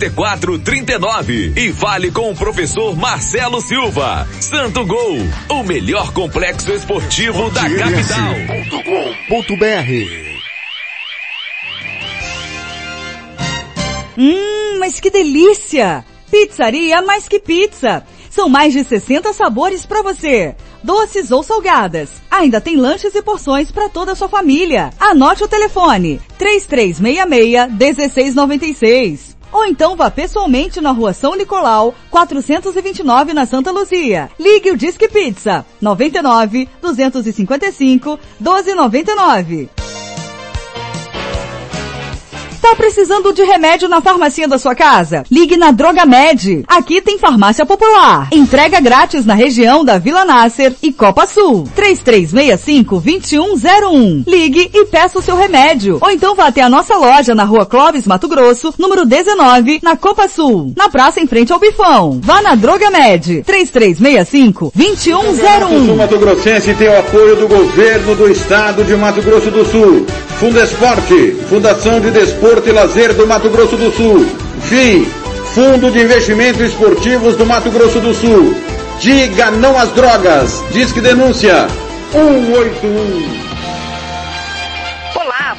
3439 e fale com o professor Marcelo Silva. Santo Gol, o melhor complexo esportivo da capital. Hum, mas que delícia! Pizzaria mais que pizza. São mais de 60 sabores para você. Doces ou salgadas. Ainda tem lanches e porções para toda a sua família. Anote o telefone 3366-1696. Ou então vá pessoalmente na rua São Nicolau, 429 na Santa Luzia. Ligue o Disque Pizza 99 255 1299. Tá precisando de remédio na farmácia da sua casa? Ligue na Droga Med. Aqui tem farmácia popular. Entrega grátis na região da Vila Nasser e Copa Sul. 3365-2101. Ligue e peça o seu remédio. Ou então vá até a nossa loja na rua Clóvis, Mato Grosso, número 19, na Copa Sul. Na praça em frente ao Bifão. Vá na Droga Med. 3365-2101. O Mato Grossense tem o apoio do governo do estado de Mato Grosso do Sul. Fundo Esporte, Fundação de Desporto e Lazer do Mato Grosso do Sul. FII, Fundo de Investimentos Esportivos do Mato Grosso do Sul. Diga não às drogas. Disque denúncia 181.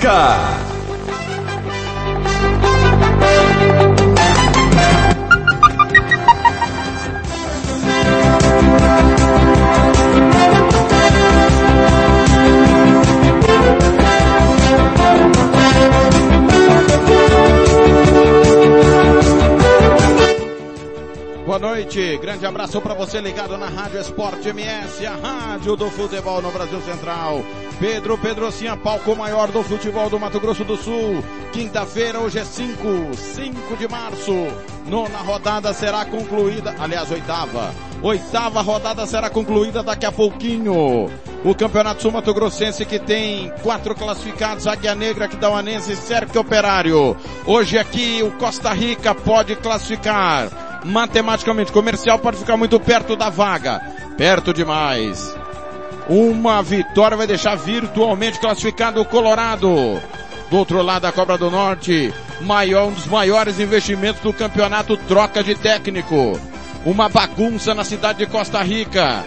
Costa grande abraço para você ligado na Rádio Esporte MS, a rádio do futebol no Brasil Central. Pedro Pedrocinha, palco maior do futebol do Mato Grosso do Sul. Quinta-feira, hoje é 5, 5 de março. Nona rodada será concluída, aliás, oitava. Oitava rodada será concluída daqui a pouquinho. O Campeonato Sul Mato Grossense que tem quatro classificados, Águia Negra, Aquidauanense e Cerque Operário. Hoje aqui o Costa Rica pode classificar matematicamente. Comercial pode ficar muito perto da vaga. Perto demais. Uma vitória vai deixar virtualmente classificado o Colorado. Do outro lado, a Cobra do Norte, maior, um dos maiores investimentos do campeonato, troca de técnico. Uma bagunça na cidade de Costa Rica.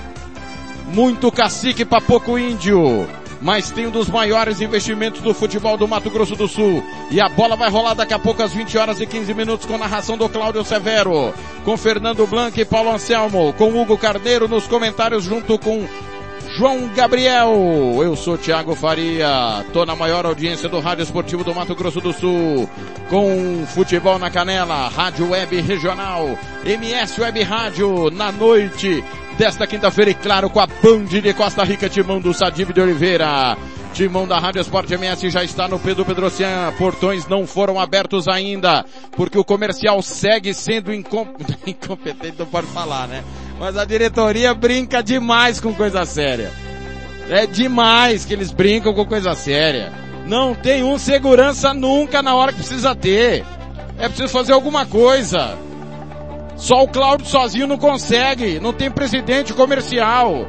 Muito cacique para pouco índio. Mas tem um dos maiores investimentos do futebol do Mato Grosso do Sul. E a bola vai rolar daqui a pouco às 20 horas e 15 minutos com narração do Cláudio Severo. Com Fernando Blanc e Paulo Anselmo. Com Hugo Carneiro nos comentários junto com João Gabriel. Eu sou Thiago Faria. Tô na maior audiência do Rádio Esportivo do Mato Grosso do Sul. Com futebol na canela, Rádio Web Regional, MS Web Rádio na noite desta quinta-feira e claro com a Band de Costa Rica, timão do Sadib de Oliveira. Timão da Rádio Esporte MS já está no Pedro Pedrocian. Portões não foram abertos ainda, porque o comercial segue sendo incom... incompetente, não pode falar, né? Mas a diretoria brinca demais com coisa séria. É demais que eles brincam com coisa séria. Não tem um segurança nunca na hora que precisa ter. É preciso fazer alguma coisa. Só o Cláudio sozinho não consegue. Não tem presidente comercial.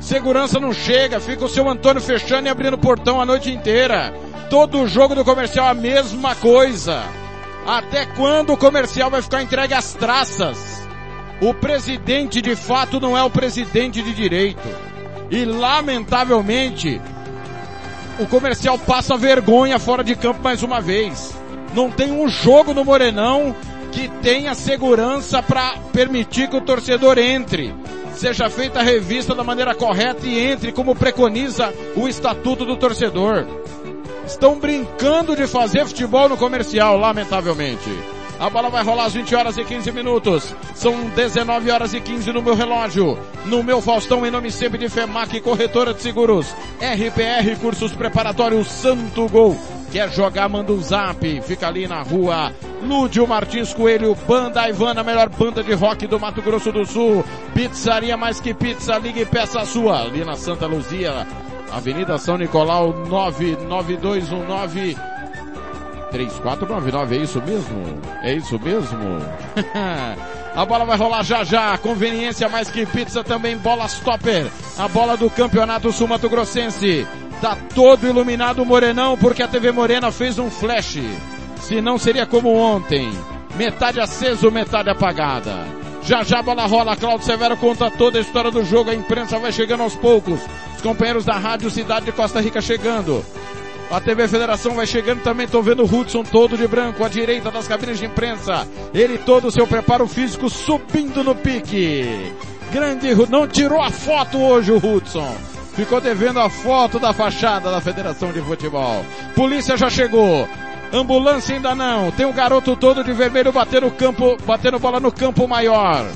Segurança não chega. Fica o seu Antônio fechando e abrindo o portão a noite inteira. Todo jogo do comercial a mesma coisa. Até quando o comercial vai ficar entregue às traças? O presidente de fato não é o presidente de direito. E lamentavelmente, o comercial passa vergonha fora de campo mais uma vez. Não tem um jogo no Morenão que tenha segurança para permitir que o torcedor entre. Seja feita a revista da maneira correta e entre como preconiza o estatuto do torcedor. Estão brincando de fazer futebol no comercial, lamentavelmente. A bola vai rolar às 20 horas e 15 minutos. São 19 horas e 15 no meu relógio. No meu Faustão, em nome sempre de FEMAC Corretora de Seguros. RPR Cursos Preparatórios Santo Gol. Quer jogar, manda um zap. Fica ali na rua Lúdio Martins Coelho, Banda Ivana, melhor banda de rock do Mato Grosso do Sul. Pizzaria mais que pizza, ligue e peça sua. Ali na Santa Luzia, Avenida São Nicolau, 99219 3499, é isso mesmo? É isso mesmo? A bola vai rolar já já. Conveniência mais que pizza também. Bola stopper. A bola do Campeonato Sul Mato Grossense. Tá todo iluminado o Morenão porque a TV Morena fez um flash. Se não seria como ontem. Metade aceso, metade apagada. Já já a bola rola. Claudio Severo conta toda a história do jogo. A imprensa vai chegando aos poucos. Os companheiros da Rádio Cidade de Costa Rica chegando. A TV Federação vai chegando também, tô vendo o Hudson todo de branco, à direita das cabines de imprensa. Ele todo o seu preparo físico subindo no pique. Grande, não tirou a foto hoje o Hudson. Ficou devendo a foto da fachada da Federação de Futebol. Polícia já chegou. Ambulância ainda não. Tem o garoto todo de vermelho batendo campo, batendo bola no campo maior.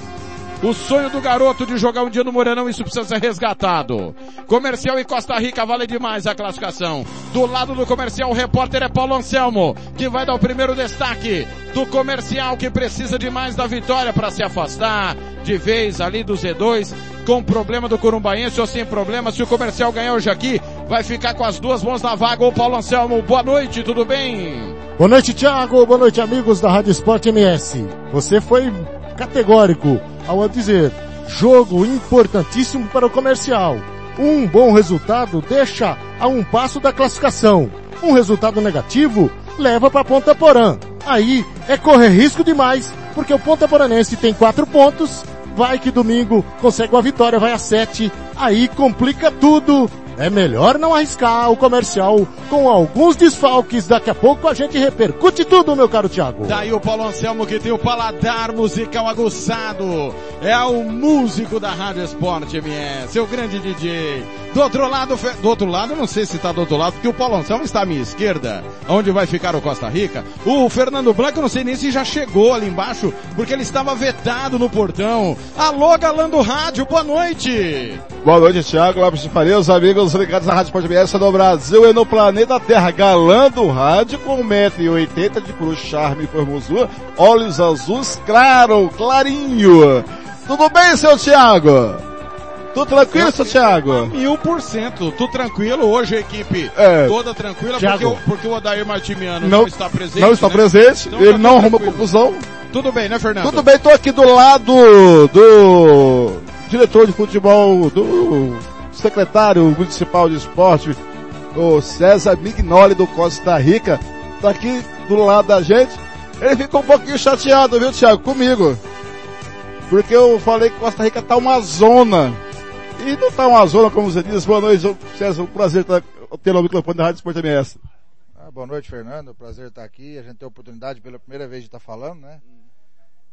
O sonho do garoto de jogar um dia no Morenão, isso precisa ser resgatado. Comercial e Costa Rica vale demais a classificação. Do lado do comercial, o repórter é Paulo Anselmo, que vai dar o primeiro destaque do comercial que precisa demais da vitória para se afastar de vez ali do Z2, com problema do Corumbaense ou sem problema. Se o comercial ganhar hoje aqui, vai ficar com as duas mãos na vaga. Ô Paulo Anselmo, boa noite, tudo bem? Boa noite, Thiago. Boa noite, amigos da Rádio Esporte MS. Você foi categórico ao dizer jogo importantíssimo para o comercial. Um bom resultado deixa a um passo da classificação. Um resultado negativo leva para Ponta Porã. Aí é correr risco demais, porque o Ponta Poranense tem quatro pontos, vai que domingo consegue uma vitória, vai a sete, aí complica tudo é melhor não arriscar o comercial com alguns desfalques. Daqui a pouco a gente repercute tudo, meu caro Thiago. Daí o Paulo Anselmo que tem o paladar musical aguçado. É o músico da Rádio Esporte MS, o grande DJ. Do outro lado, do outro lado, não sei se está do outro lado, porque o Paulo Anselmo está à minha esquerda, onde vai ficar o Costa Rica. O Fernando Blanco, eu não sei nem se já chegou ali embaixo, porque ele estava vetado no portão. Alô, galã do rádio, boa noite. Boa noite, Thiago Lopes de Faria, os amigos ligados à Rádio Esporte MS no Brasil e no planeta Terra. Galã do rádio com 1,80m de cruz, charme e formosura, olhos azuis, claro, clarinho. Tudo bem, seu Thiago? Tudo tranquilo, seu Thiago? Mil por cento. Tudo tranquilo. Hoje a equipe é. toda tranquila porque o, porque o Odair Martimiano não, não está presente. Não está né? presente. Então, ele tá não arruma confusão. Tudo bem, né, Fernando? Tudo bem, tô aqui do lado do diretor de futebol, do secretário municipal de esporte, o César Mignoli do Costa Rica. Tá aqui do lado da gente. Ele ficou um pouquinho chateado, viu, Thiago, comigo. Porque eu falei que Costa Rica tá uma zona. E não tá uma zona, como você diz. Boa noite, César. Um prazer estar tendo o microfone da Rádio Esporte MS. Ah, boa noite, Fernando. Prazer estar aqui. A gente tem a oportunidade pela primeira vez de estar falando, né?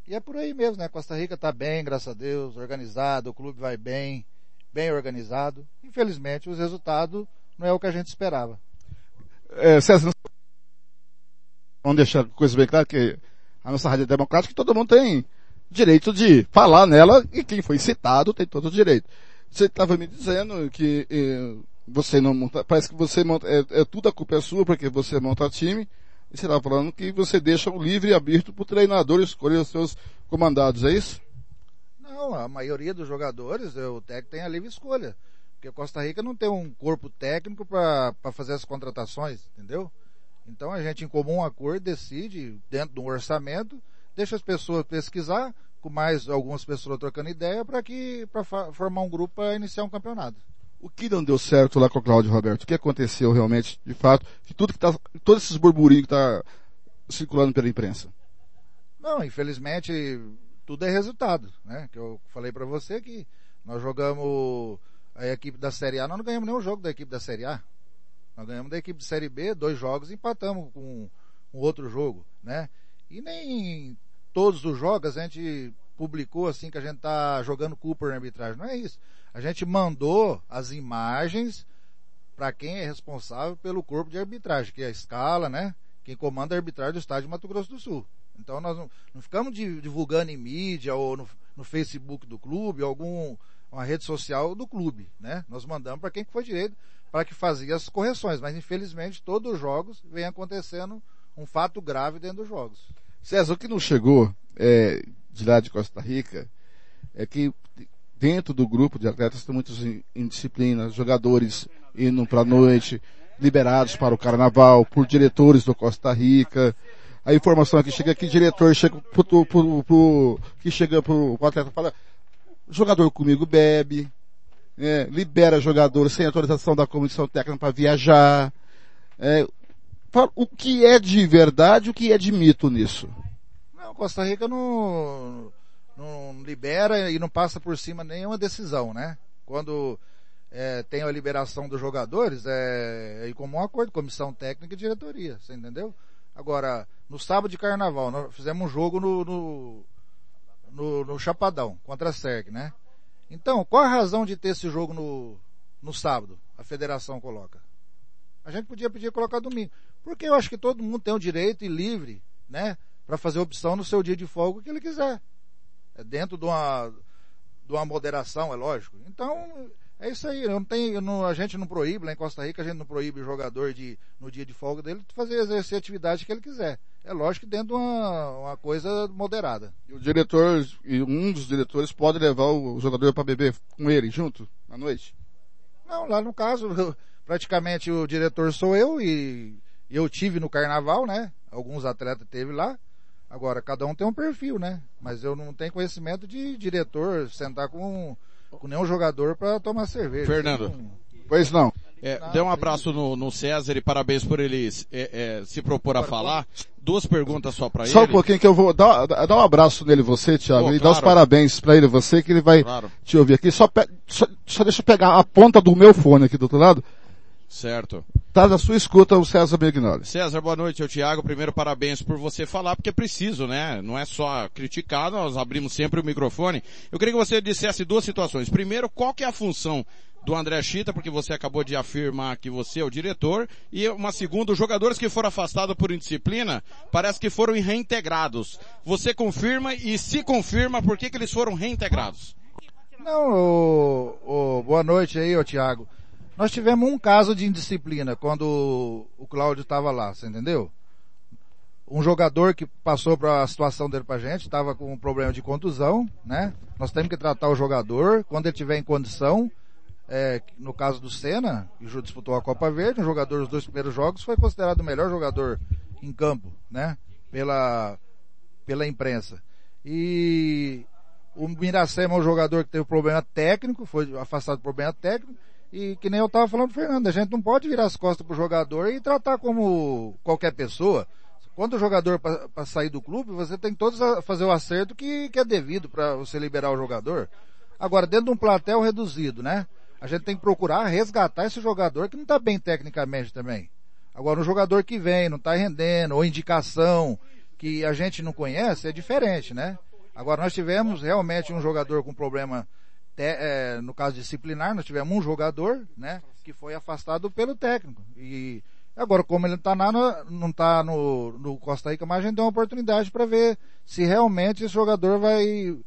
E é por aí mesmo, né? Costa Rica está bem, graças a Deus, organizado, o clube vai bem, bem organizado. Infelizmente, os resultados não é o que a gente esperava. É, César, vamos deixar a coisa bem clara que a nossa rádio é democrática, todo mundo tem direito de falar nela e quem foi citado tem todo o direito. Você estava me dizendo que eh, você não monta, parece que você monta, é, é, tudo a culpa é sua porque você monta time. E você estava falando que você deixa o livre e aberto para o treinador escolher os seus comandados, é isso? Não, a maioria dos jogadores, o técnico tem a livre escolha. Porque Costa Rica não tem um corpo técnico para fazer as contratações, entendeu? Então a gente em comum acordo decide, dentro do orçamento, deixa as pessoas pesquisar, com mais algumas pessoas trocando ideia, para que, para formar um grupo para iniciar um campeonato. O que não deu certo lá com o Cláudio Roberto? O que aconteceu realmente, de fato, que tudo que tá, todos esses burburinhos que tá circulando pela imprensa? Não, infelizmente, tudo é resultado, né? Que eu falei para você que nós jogamos a equipe da Série A, nós não ganhamos nenhum jogo da equipe da Série A. Nós ganhamos da equipe de Série B dois jogos e empatamos com um outro jogo, né? E nem todos os jogos a gente publicou assim que a gente tá jogando Cooper na arbitragem. Não é isso. A gente mandou as imagens para quem é responsável pelo corpo de arbitragem, que é a escala, né? Quem comanda a arbitragem do estádio Mato Grosso do Sul. Então nós não, não ficamos divulgando em mídia ou no, no Facebook do clube, algum uma rede social do clube, né? Nós mandamos para quem foi direito para que fazia as correções, mas infelizmente todos os jogos vem acontecendo um fato grave dentro dos jogos. César, o que não chegou é, de lá de Costa Rica é que dentro do grupo de atletas tem muitos indisciplinas, jogadores indo para a noite, liberados para o carnaval, por diretores do Costa Rica. A informação aqui chega que diretor chega pro, pro, pro, que chega pro, pro atleta fala, jogador comigo bebe, é, libera jogador sem autorização da comissão técnica para viajar. É, o que é de verdade, o que é de mito nisso? Não, Costa Rica não, não libera e não passa por cima nenhuma decisão, né? Quando é, tem a liberação dos jogadores, é, é comum acordo, comissão técnica e diretoria, você entendeu? Agora, no sábado de carnaval, nós fizemos um jogo no, no, no, no Chapadão, contra a SERG, né? Então, qual a razão de ter esse jogo no, no sábado? A federação coloca. A gente podia pedir colocar domingo. Porque eu acho que todo mundo tem o direito e livre, né? Para fazer opção no seu dia de folga que ele quiser. É dentro de uma, de uma moderação, é lógico. Então, é isso aí. Não eu não, a gente não proíbe, lá em Costa Rica, a gente não proíbe o jogador de, no dia de folga dele, de fazer exercer a atividade que ele quiser. É lógico que dentro de uma, uma coisa moderada. E o diretor, e um dos diretores pode levar o jogador para beber com ele junto, à noite? Não, lá no caso, praticamente o diretor sou eu e eu tive no carnaval, né? Alguns atletas teve lá. Agora, cada um tem um perfil, né? Mas eu não tenho conhecimento de diretor sentar com, com nenhum jogador para tomar cerveja. Fernando. Não... Pois não. É, dê um abraço no, no, César e parabéns por ele é, é, se propor a falar. Duas perguntas só para ele. Só um pouquinho que eu vou dar, dar um abraço nele você, Thiago, oh, e claro. dar os parabéns para ele você, que ele vai claro. te ouvir aqui. Só, só, só deixa eu pegar a ponta do meu fone aqui do outro lado. Certo. Tá na sua escuta o César Mignoli. César, boa noite. Eu, Tiago, primeiro parabéns por você falar, porque é preciso, né? Não é só criticar, nós abrimos sempre o microfone. Eu queria que você dissesse duas situações. Primeiro, qual que é a função do André Chita, porque você acabou de afirmar que você é o diretor, e uma segunda, os jogadores que foram afastados por indisciplina, parece que foram reintegrados. Você confirma e se confirma, por que, que eles foram reintegrados? Não, o, o, boa noite aí, ô Tiago. Nós tivemos um caso de indisciplina quando o Cláudio estava lá, você entendeu? Um jogador que passou para a situação dele pra gente, estava com um problema de contusão, né? Nós temos que tratar o jogador, quando ele tiver em condição, é, no caso do Senna, que disputou a Copa Verde, um jogador dos dois primeiros jogos, foi considerado o melhor jogador em campo, né? Pela, pela imprensa. E o Miracema é um jogador que teve problema técnico, foi afastado por problema técnico, e que nem eu estava falando, Fernando, a gente não pode virar as costas pro jogador e tratar como qualquer pessoa. Quando o jogador para sair do clube, você tem todos a fazer o acerto que, que é devido para você liberar o jogador. Agora, dentro de um platel reduzido, né? A gente tem que procurar resgatar esse jogador que não está bem tecnicamente também. Agora, um jogador que vem, não está rendendo, ou indicação que a gente não conhece, é diferente, né? Agora, nós tivemos realmente um jogador com problema é, no caso disciplinar, nós tivemos um jogador, né, que foi afastado pelo técnico. E agora, como ele tá na, não está no, no Costa Rica, mas a gente tem uma oportunidade para ver se realmente esse jogador vai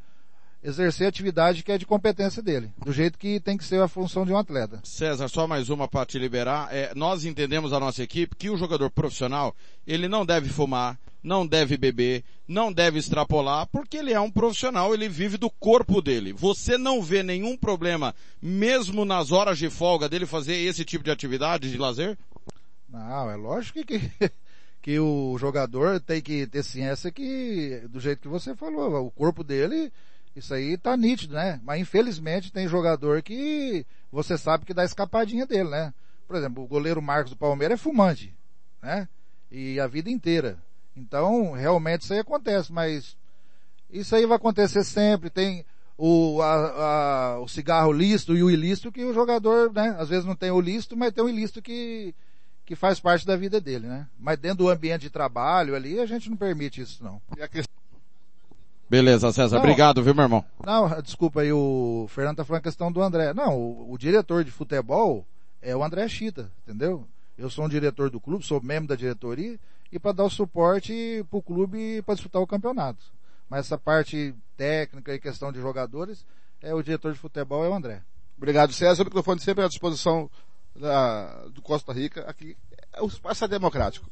exercer a atividade que é de competência dele, do jeito que tem que ser a função de um atleta. César, só mais uma para te liberar. É, nós entendemos a nossa equipe que o jogador profissional, ele não deve fumar, não deve beber, não deve extrapolar, porque ele é um profissional, ele vive do corpo dele. Você não vê nenhum problema, mesmo nas horas de folga dele fazer esse tipo de atividade de lazer? Não, é lógico que, que o jogador tem que ter ciência que, do jeito que você falou, o corpo dele, isso aí tá nítido, né? Mas infelizmente tem jogador que você sabe que dá escapadinha dele, né? Por exemplo, o goleiro Marcos do Palmeiras é fumante, né? E a vida inteira. Então, realmente isso aí acontece, mas isso aí vai acontecer sempre. Tem o, a, a, o cigarro lícito e o ilícito que o jogador, né? Às vezes não tem o lícito, mas tem o ilícito que, que faz parte da vida dele, né? Mas dentro do ambiente de trabalho ali, a gente não permite isso não. Beleza, César. Não, obrigado, viu, meu irmão? Não, desculpa aí, o Fernando tá falando a questão do André. Não, o, o diretor de futebol é o André Chita, entendeu? Eu sou um diretor do clube, sou membro da diretoria e para dar o suporte para o clube para disputar o campeonato. Mas essa parte técnica e questão de jogadores, é o diretor de futebol é o André. Obrigado, César. O microfone sempre à disposição da, do Costa Rica. Aqui, o espaço é democrático.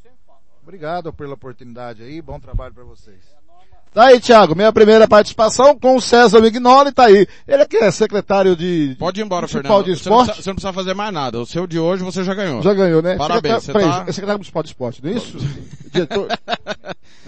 Obrigado pela oportunidade aí. Bom trabalho para vocês. Tá aí, Thiago, minha primeira participação com o César Mignoli, tá aí. Ele aqui é secretário de... Pode ir embora, Fernando. De esporte. Você não, precisa, você, não precisa, fazer mais nada. O seu de hoje você já ganhou. Já ganhou, né? Parabéns. Secretário, você tá... É secretário municipal de esporte, não é isso? Diretor...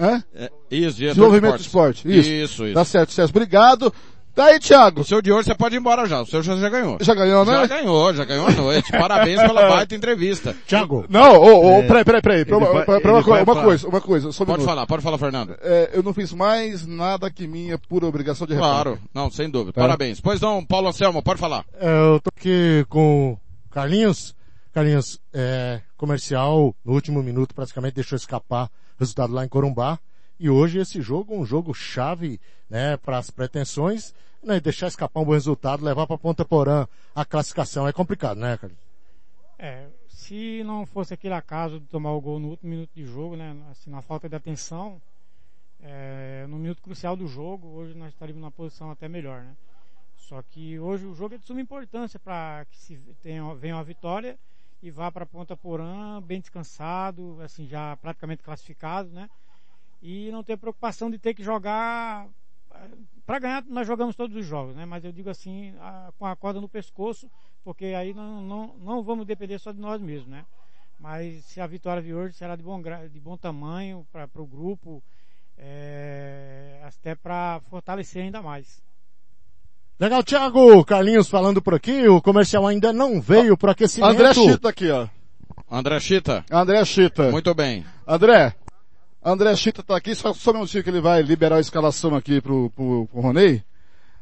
Hã? É, isso, diretor Desenvolvimento de esporte. Isso. isso, isso. Tá certo, César. Obrigado. Tá aí, Thiago. O seu de hoje você pode ir embora já. O seu já, já ganhou. Já ganhou, né? Já ganhou, já ganhou a noite. Parabéns pela baita entrevista. Thiago. Não, ô, oh, oh, é, peraí, peraí, peraí. Pra, uma, pra, pra uma, uma, uma coisa, uma coisa. Só pode falar, pode falar, Fernando. É, eu não fiz mais nada que minha pura obrigação de repórter. Claro, não, sem dúvida. Tá. Parabéns. Pois não, Paulo Anselmo, pode falar. É, eu tô aqui com Carlinhos. Carlinhos, é, comercial, no último minuto praticamente deixou escapar resultado lá em Corumbá. E hoje esse jogo, um jogo chave, né, para as pretensões né, deixar escapar um bom resultado, levar para Ponta Porã a classificação é complicado, né, cara? É, se não fosse aquele acaso de tomar o gol no último minuto de jogo, né, assim, na falta de atenção, é, no minuto crucial do jogo, hoje nós estaríamos numa posição até melhor, né? Só que hoje o jogo é de suma importância para que se tenha, venha uma vitória e vá para Ponta Porã bem descansado, assim, já praticamente classificado, né? E não ter preocupação de ter que jogar para ganhar nós jogamos todos os jogos, né? Mas eu digo assim, a, com a corda no pescoço, porque aí não, não, não vamos depender só de nós mesmos, né? Mas se a vitória de hoje será de bom, de bom tamanho para o grupo, é, até para fortalecer ainda mais. Legal, Thiago Carlinhos falando por aqui, o comercial ainda não veio para aquecimento. André Chita aqui, ó. André Chita. André Chita. Muito bem. André, André Chita tá aqui, só, só um minutinho que ele vai liberar a escalação aqui pro, pro, pro Ronei.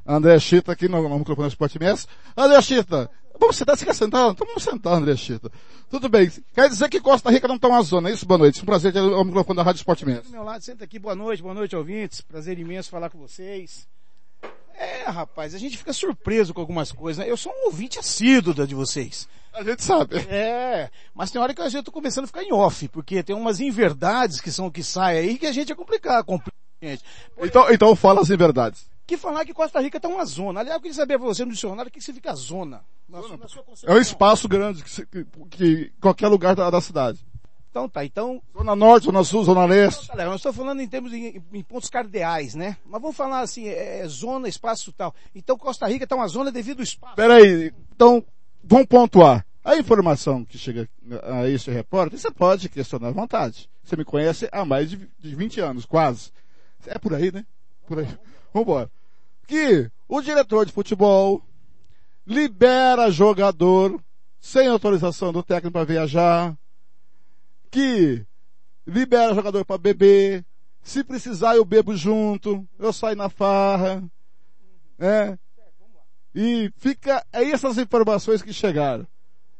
André Chita aqui no, no microfone do Sport MS. André Chita, vamos sentar, você quer sentar? Então vamos sentar, André Chita. Tudo bem. Quer dizer que Costa Rica não tá uma zona, é isso? Boa noite. Um prazer ter o microfone da Rádio Sport MS. Meu lado, senta aqui, boa noite, boa noite ouvintes. Prazer imenso falar com vocês. É, rapaz, a gente fica surpreso com algumas coisas, né? Eu sou um ouvinte assíduo de vocês. A gente sabe. É, mas tem hora que a gente tá começando a ficar em off, porque tem umas inverdades que são o que saem aí que a gente é complicado, complica gente. Então, então fala as inverdades. Que falar que Costa Rica tá uma zona. Aliás, eu queria saber pra você no dicionário o que significa zona. Na, zona. Na é um espaço grande que, que, que qualquer lugar da, da cidade. Então tá, então. Zona Norte, Zona Sul, Zona Leste. Então, tá, eu estou falando em termos de em pontos cardeais, né? Mas vamos falar assim, é, é zona, espaço tal. Então Costa Rica está uma zona devido ao espaço. Peraí, então, vamos pontuar. A informação que chega a esse repórter, você pode questionar à vontade. Você me conhece há mais de 20 anos, quase. É por aí, né? Por aí. Vambora. Que o diretor de futebol libera jogador sem autorização do técnico para viajar, que libera jogador para beber, se precisar eu bebo junto, eu saio na farra, é, e fica, é essas informações que chegaram.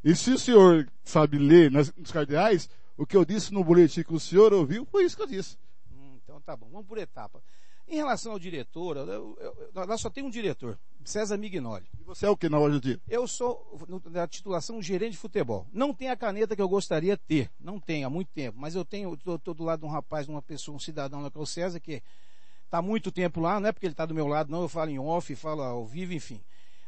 E se o senhor sabe ler nas, nos cardeais, o que eu disse no boletim que o senhor ouviu, foi isso que eu disse. Hum, então tá bom, vamos por etapa. Em relação ao diretor, eu, eu, nós só tem um diretor, César Mignoli. E você é o que na hora dia? Eu sou, na titulação, gerente de futebol. Não tem a caneta que eu gostaria de ter. Não tenho, há muito tempo. Mas eu tenho, estou do lado de um rapaz, de uma pessoa, um cidadão, que é o César, que está muito tempo lá, não é porque ele está do meu lado, não, eu falo em off, falo ao vivo, enfim.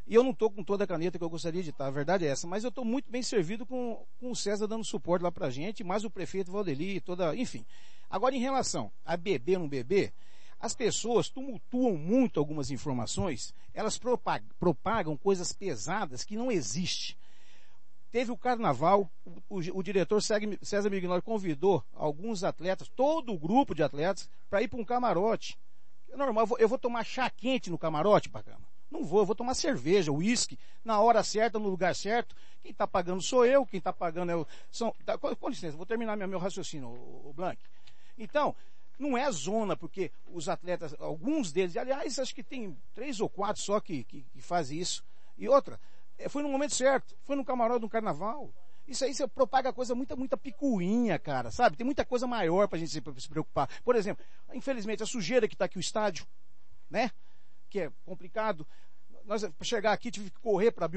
E eu não estou com toda a caneta que eu gostaria de estar, a verdade é essa. Mas eu estou muito bem servido com, com o César dando suporte lá pra gente, mais o prefeito Valdeli, toda, enfim. Agora, em relação a beber ou não beber, as pessoas tumultuam muito algumas informações, elas propagam, propagam coisas pesadas que não existem. Teve o carnaval, o, o, o diretor César Mignoli convidou alguns atletas, todo o grupo de atletas, para ir para um camarote. É normal, eu vou, eu vou tomar chá quente no camarote, Pacama. Não vou, eu vou tomar cerveja, uísque, na hora certa, no lugar certo. Quem está pagando sou eu, quem está pagando é o. São, tá, com, com, licença, vou terminar meu, meu raciocínio, o, o Blank. Então, não é zona, porque os atletas, alguns deles, aliás, acho que tem três ou quatro só que, que, que fazem isso. E outra, é, foi no momento certo, foi no camarote do carnaval. Isso aí você propaga coisa muita, muita picuinha, cara, sabe? Tem muita coisa maior pra gente se, se preocupar. Por exemplo, infelizmente, a sujeira que está aqui o estádio, né? Que é complicado. Nós, para chegar aqui, tive que correr para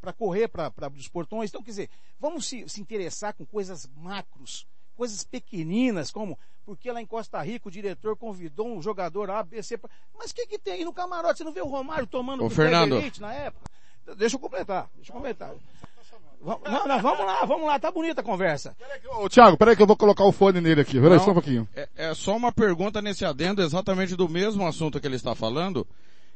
para correr para os portões. Então, quer dizer, vamos se, se interessar com coisas macros, coisas pequeninas, como porque lá em Costa Rica o diretor convidou um jogador A, B, C. Mas o que, que tem aí no camarote? Você não vê o Romário tomando o Fernando na época? Deixa eu completar, deixa eu completar. Não, não, vamos lá, vamos lá, tá bonita a conversa. Ô, Thiago, peraí que eu vou colocar o fone nele aqui, peraí só um pouquinho. É, é, só uma pergunta nesse adendo, exatamente do mesmo assunto que ele está falando.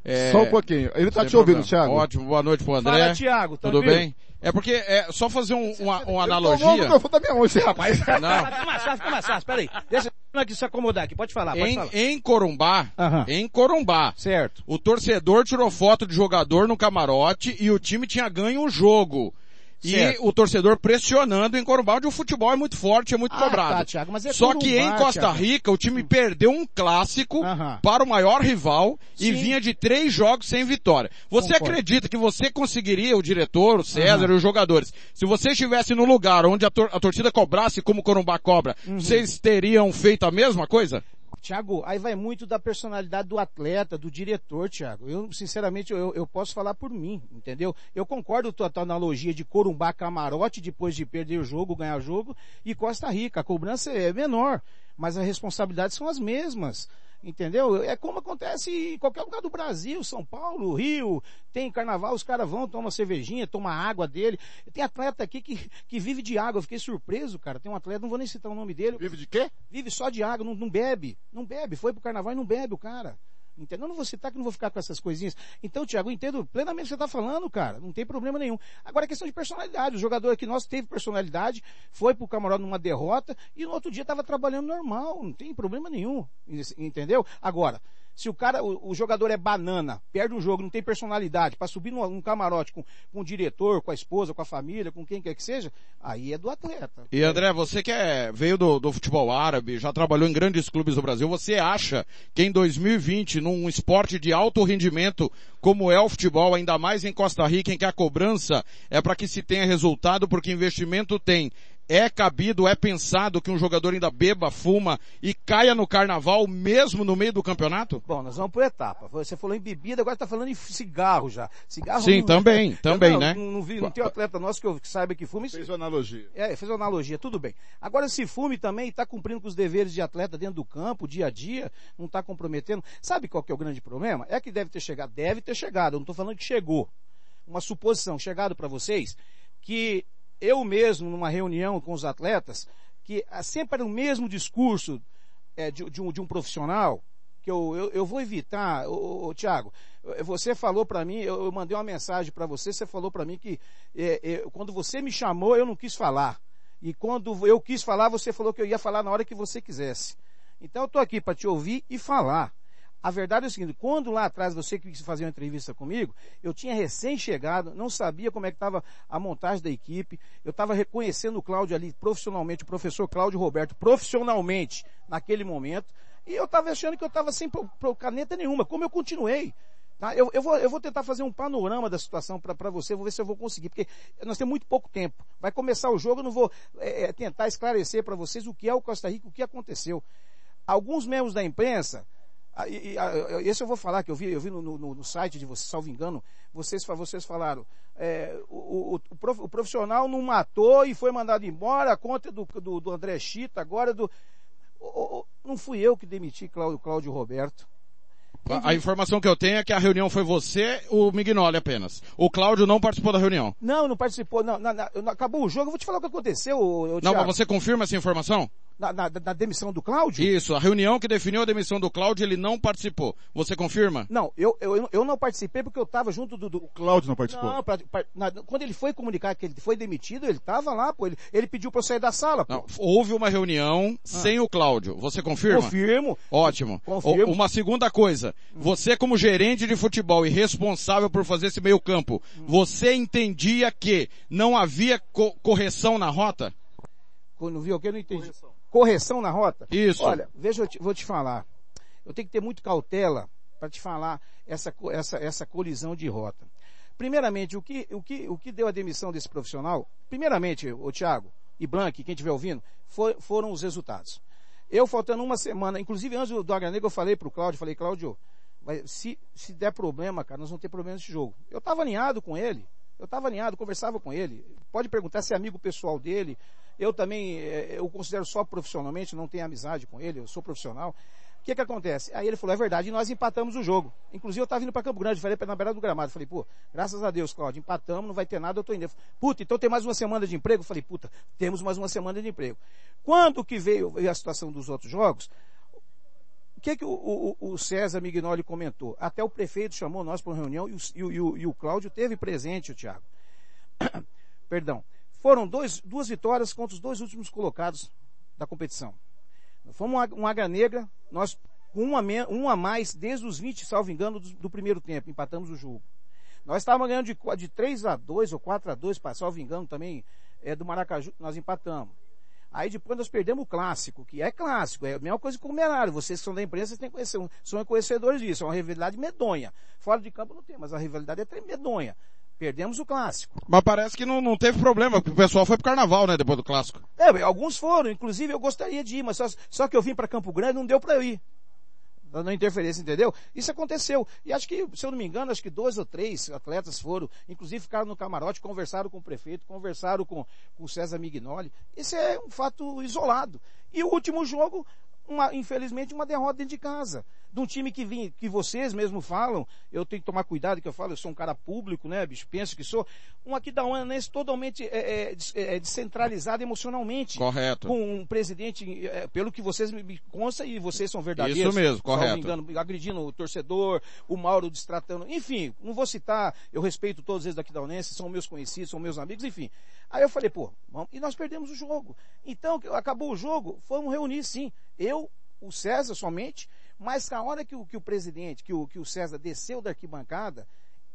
É... Só um pouquinho, ele tá te ouvindo, Thiago. Ótimo, boa noite pro André. Fala, Thiago, tá Tudo bem? É porque, é, só fazer um, uma, uma analogia. Eu tô da minha mão, esse rapaz. Não. Fica mais fácil, fica mais fácil, peraí. Deixa aqui se acomodar aqui, pode falar, pode em, falar. Em Corumbá, uhum. em Corumbá. Certo. O torcedor tirou foto de jogador no camarote e o time tinha ganho um jogo. Certo. E o torcedor pressionando em Corumbá, onde o futebol é muito forte, é muito ah, cobrado. Tá, Thiago, é Só Corumbá, que em Costa Thiago. Rica, o time perdeu um clássico para o maior rival Sim. e vinha de três jogos sem vitória. Você Concordo. acredita que você conseguiria, o diretor, o César e os jogadores, se você estivesse no lugar onde a, tor a torcida cobrasse como o Corumbá cobra, Uhum. vocês teriam feito a mesma coisa? Tiago, aí vai muito da personalidade do atleta, do diretor, Tiago. Eu, sinceramente, eu, eu posso falar por mim, entendeu? Eu concordo com a tua analogia de Corumbá camarote depois de perder o jogo, ganhar o jogo, e Costa Rica. A cobrança é menor, mas as responsabilidades são as mesmas. Entendeu? É como acontece em qualquer lugar do Brasil, São Paulo, Rio, tem carnaval, os caras vão, tomam cervejinha, tomam água dele. Tem atleta aqui que, que vive de água, eu fiquei surpreso, cara. Tem um atleta, não vou nem citar o nome dele. Vive de quê? Vive só de água, não, não bebe. Não bebe, foi pro carnaval e não bebe o cara. Entendeu? Eu não vou citar que não vou ficar com essas coisinhas. Então, Thiago, eu entendo plenamente o que você está falando, cara. Não tem problema nenhum. Agora é questão de personalidade. O jogador aqui nosso teve personalidade, foi pro camarote numa derrota e no outro dia estava trabalhando normal. Não tem problema nenhum. Entendeu? Agora, se o cara, o, o, jogador é banana, perde um jogo, não tem personalidade, para subir num, camarote com, com o diretor, com a esposa, com a família, com quem quer que seja, aí é do atleta. E André, você que é, veio do, do futebol árabe, já trabalhou em grandes clubes do Brasil, você acha que em 2020, num esporte de alto rendimento como é o futebol, ainda mais em Costa Rica, em que a cobrança é para que se tenha resultado, porque investimento tem, é cabido, é pensado que um jogador ainda beba, fuma e caia no carnaval mesmo no meio do campeonato? Bom, nós vamos por etapa. Você falou em bebida, agora está falando em cigarro já. Cigarro Sim, não... também, também, não, né? Não, não, vi, não tem um atleta nosso que, eu, que saiba que fume. Fez uma analogia. É, fez uma analogia, tudo bem. Agora, se fume também está cumprindo com os deveres de atleta dentro do campo, dia a dia, não está comprometendo. Sabe qual que é o grande problema? É que deve ter chegado, deve ter chegado, eu não estou falando que chegou. Uma suposição, chegado para vocês, que eu mesmo, numa reunião com os atletas, que sempre era o mesmo discurso é, de, de, um, de, um, profissional, que eu, eu, eu vou evitar, ô, ô, Tiago, você falou para mim, eu, eu, mandei uma mensagem para você, você falou para mim que é, é, quando você me chamou, eu não quis falar. E quando eu quis falar, você falou que eu ia falar na hora que você quisesse. Então eu estou aqui para te ouvir e falar. A verdade é o seguinte, quando lá atrás você quis fazer uma entrevista comigo, eu tinha recém-chegado, não sabia como é que estava a montagem da equipe, eu estava reconhecendo o Cláudio ali profissionalmente, o professor Cláudio Roberto, profissionalmente naquele momento, e eu estava achando que eu estava sem pro, pro caneta nenhuma, como eu continuei. Tá? Eu, eu, vou, eu vou tentar fazer um panorama da situação para você, vou ver se eu vou conseguir, porque nós temos muito pouco tempo. Vai começar o jogo, eu não vou é, tentar esclarecer para vocês o que é o Costa Rica, o que aconteceu. Alguns membros da imprensa, esse eu vou falar, que eu vi, eu vi no, no, no site de vocês, salvo engano, vocês, vocês falaram, é, o, o, o, profissional não matou e foi mandado embora, a conta do, do, do André Chita, agora do... O, não fui eu que demiti Cláudio, Cláudio Roberto. A, informação que eu tenho é que a reunião foi você, o Mignoli apenas. O Cláudio não participou da reunião. Não, não participou. Não, não, não, acabou o jogo, eu vou te falar o que aconteceu. não, mas você confirma essa informação? Na, na, na demissão do Cláudio? Isso, a reunião que definiu a demissão do Cláudio, ele não participou. Você confirma? Não, eu, eu, eu não participei porque eu estava junto do, do... O Cláudio não participou? Não, pra, pra, na, quando ele foi comunicar que ele foi demitido, ele estava lá, pô, ele, ele pediu para eu sair da sala, pô. Não, houve uma reunião ah. sem o Cláudio. Você confirma? Confirmo. Ótimo. Confirmo. O, uma segunda coisa, você como gerente de futebol e responsável por fazer esse meio campo, hum. você entendia que não havia co correção na rota? Quando viu o que eu não entendi. Correção correção na rota? Isso. Olha, veja, eu te, vou te falar. Eu tenho que ter muito cautela para te falar essa, essa, essa colisão de rota. Primeiramente, o que, o, que, o que deu a demissão desse profissional? Primeiramente, o Thiago e Blank, quem estiver ouvindo, foi, foram os resultados. Eu faltando uma semana, inclusive antes do Águia Negra, eu falei para o Cláudio, falei, Cláudio, se, se der problema, cara, nós vamos ter problema nesse jogo. Eu estava alinhado com ele, eu estava alinhado, conversava com ele. Pode perguntar se é amigo pessoal dele, eu também, eh, eu considero só profissionalmente, não tenho amizade com ele, eu sou profissional. O que que acontece? Aí ele falou, é verdade, e nós empatamos o jogo. Inclusive eu estava indo para Campo Grande, falei na beirada do gramado, falei, pô, graças a Deus, Claudio, empatamos, não vai ter nada, eu tô indo. Puta, então tem mais uma semana de emprego? falei, puta, temos mais uma semana de emprego. Quando que veio, veio a situação dos outros jogos, o que que o, o, o, César Mignoli comentou? Até o prefeito chamou nós para uma reunião e o, e o, e o Cláudio teve presente, o Thiago. Perdão. Foram dois, duas vitórias contra os dois últimos colocados da competição. Fomos um Águia Negra, nós com uma, um a mais desde os 20, salvo engano, do, do primeiro tempo, empatamos o jogo. Nós estávamos ganhando de, de 3 a 2 ou 4 a 2, salvo engano também, é, do Maracaju, nós empatamos. Aí depois nós perdemos o clássico, que é clássico, é a mesma coisa que o Merário. Vocês que são da imprensa, têm conhecer, são conhecedores disso, é uma rivalidade medonha. Fora de campo não tem, mas a rivalidade é medonha. Perdemos o clássico. Mas parece que não, não teve problema, porque o pessoal foi pro carnaval, né, depois do clássico. É, alguns foram, inclusive eu gostaria de ir, mas só, só que eu vim para Campo Grande não deu para eu ir. Dando interferência, entendeu? Isso aconteceu. E acho que, se eu não me engano, acho que dois ou três atletas foram, inclusive ficaram no camarote, conversaram com o prefeito, conversaram com, com o César Mignoli. Isso é um fato isolado. E o último jogo, uma, infelizmente, uma derrota dentro de casa. De um time que, vim, que vocês mesmo falam, eu tenho que tomar cuidado que eu falo, eu sou um cara público, né, bicho, penso que sou. Um aqui da UANense totalmente é, é, é, descentralizado emocionalmente. Correto. Com um presidente, é, pelo que vocês me, me constam e vocês são verdadeiros. Isso mesmo, correto. Me engano, agredindo o torcedor, o Mauro destratando, enfim, não vou citar, eu respeito todos eles daqui da UNense, são meus conhecidos, são meus amigos, enfim. Aí eu falei, pô, vamos, e nós perdemos o jogo. Então, acabou o jogo, fomos reunir sim. Eu, o César somente, mas a hora que o, que o presidente, que o, que o César desceu da arquibancada,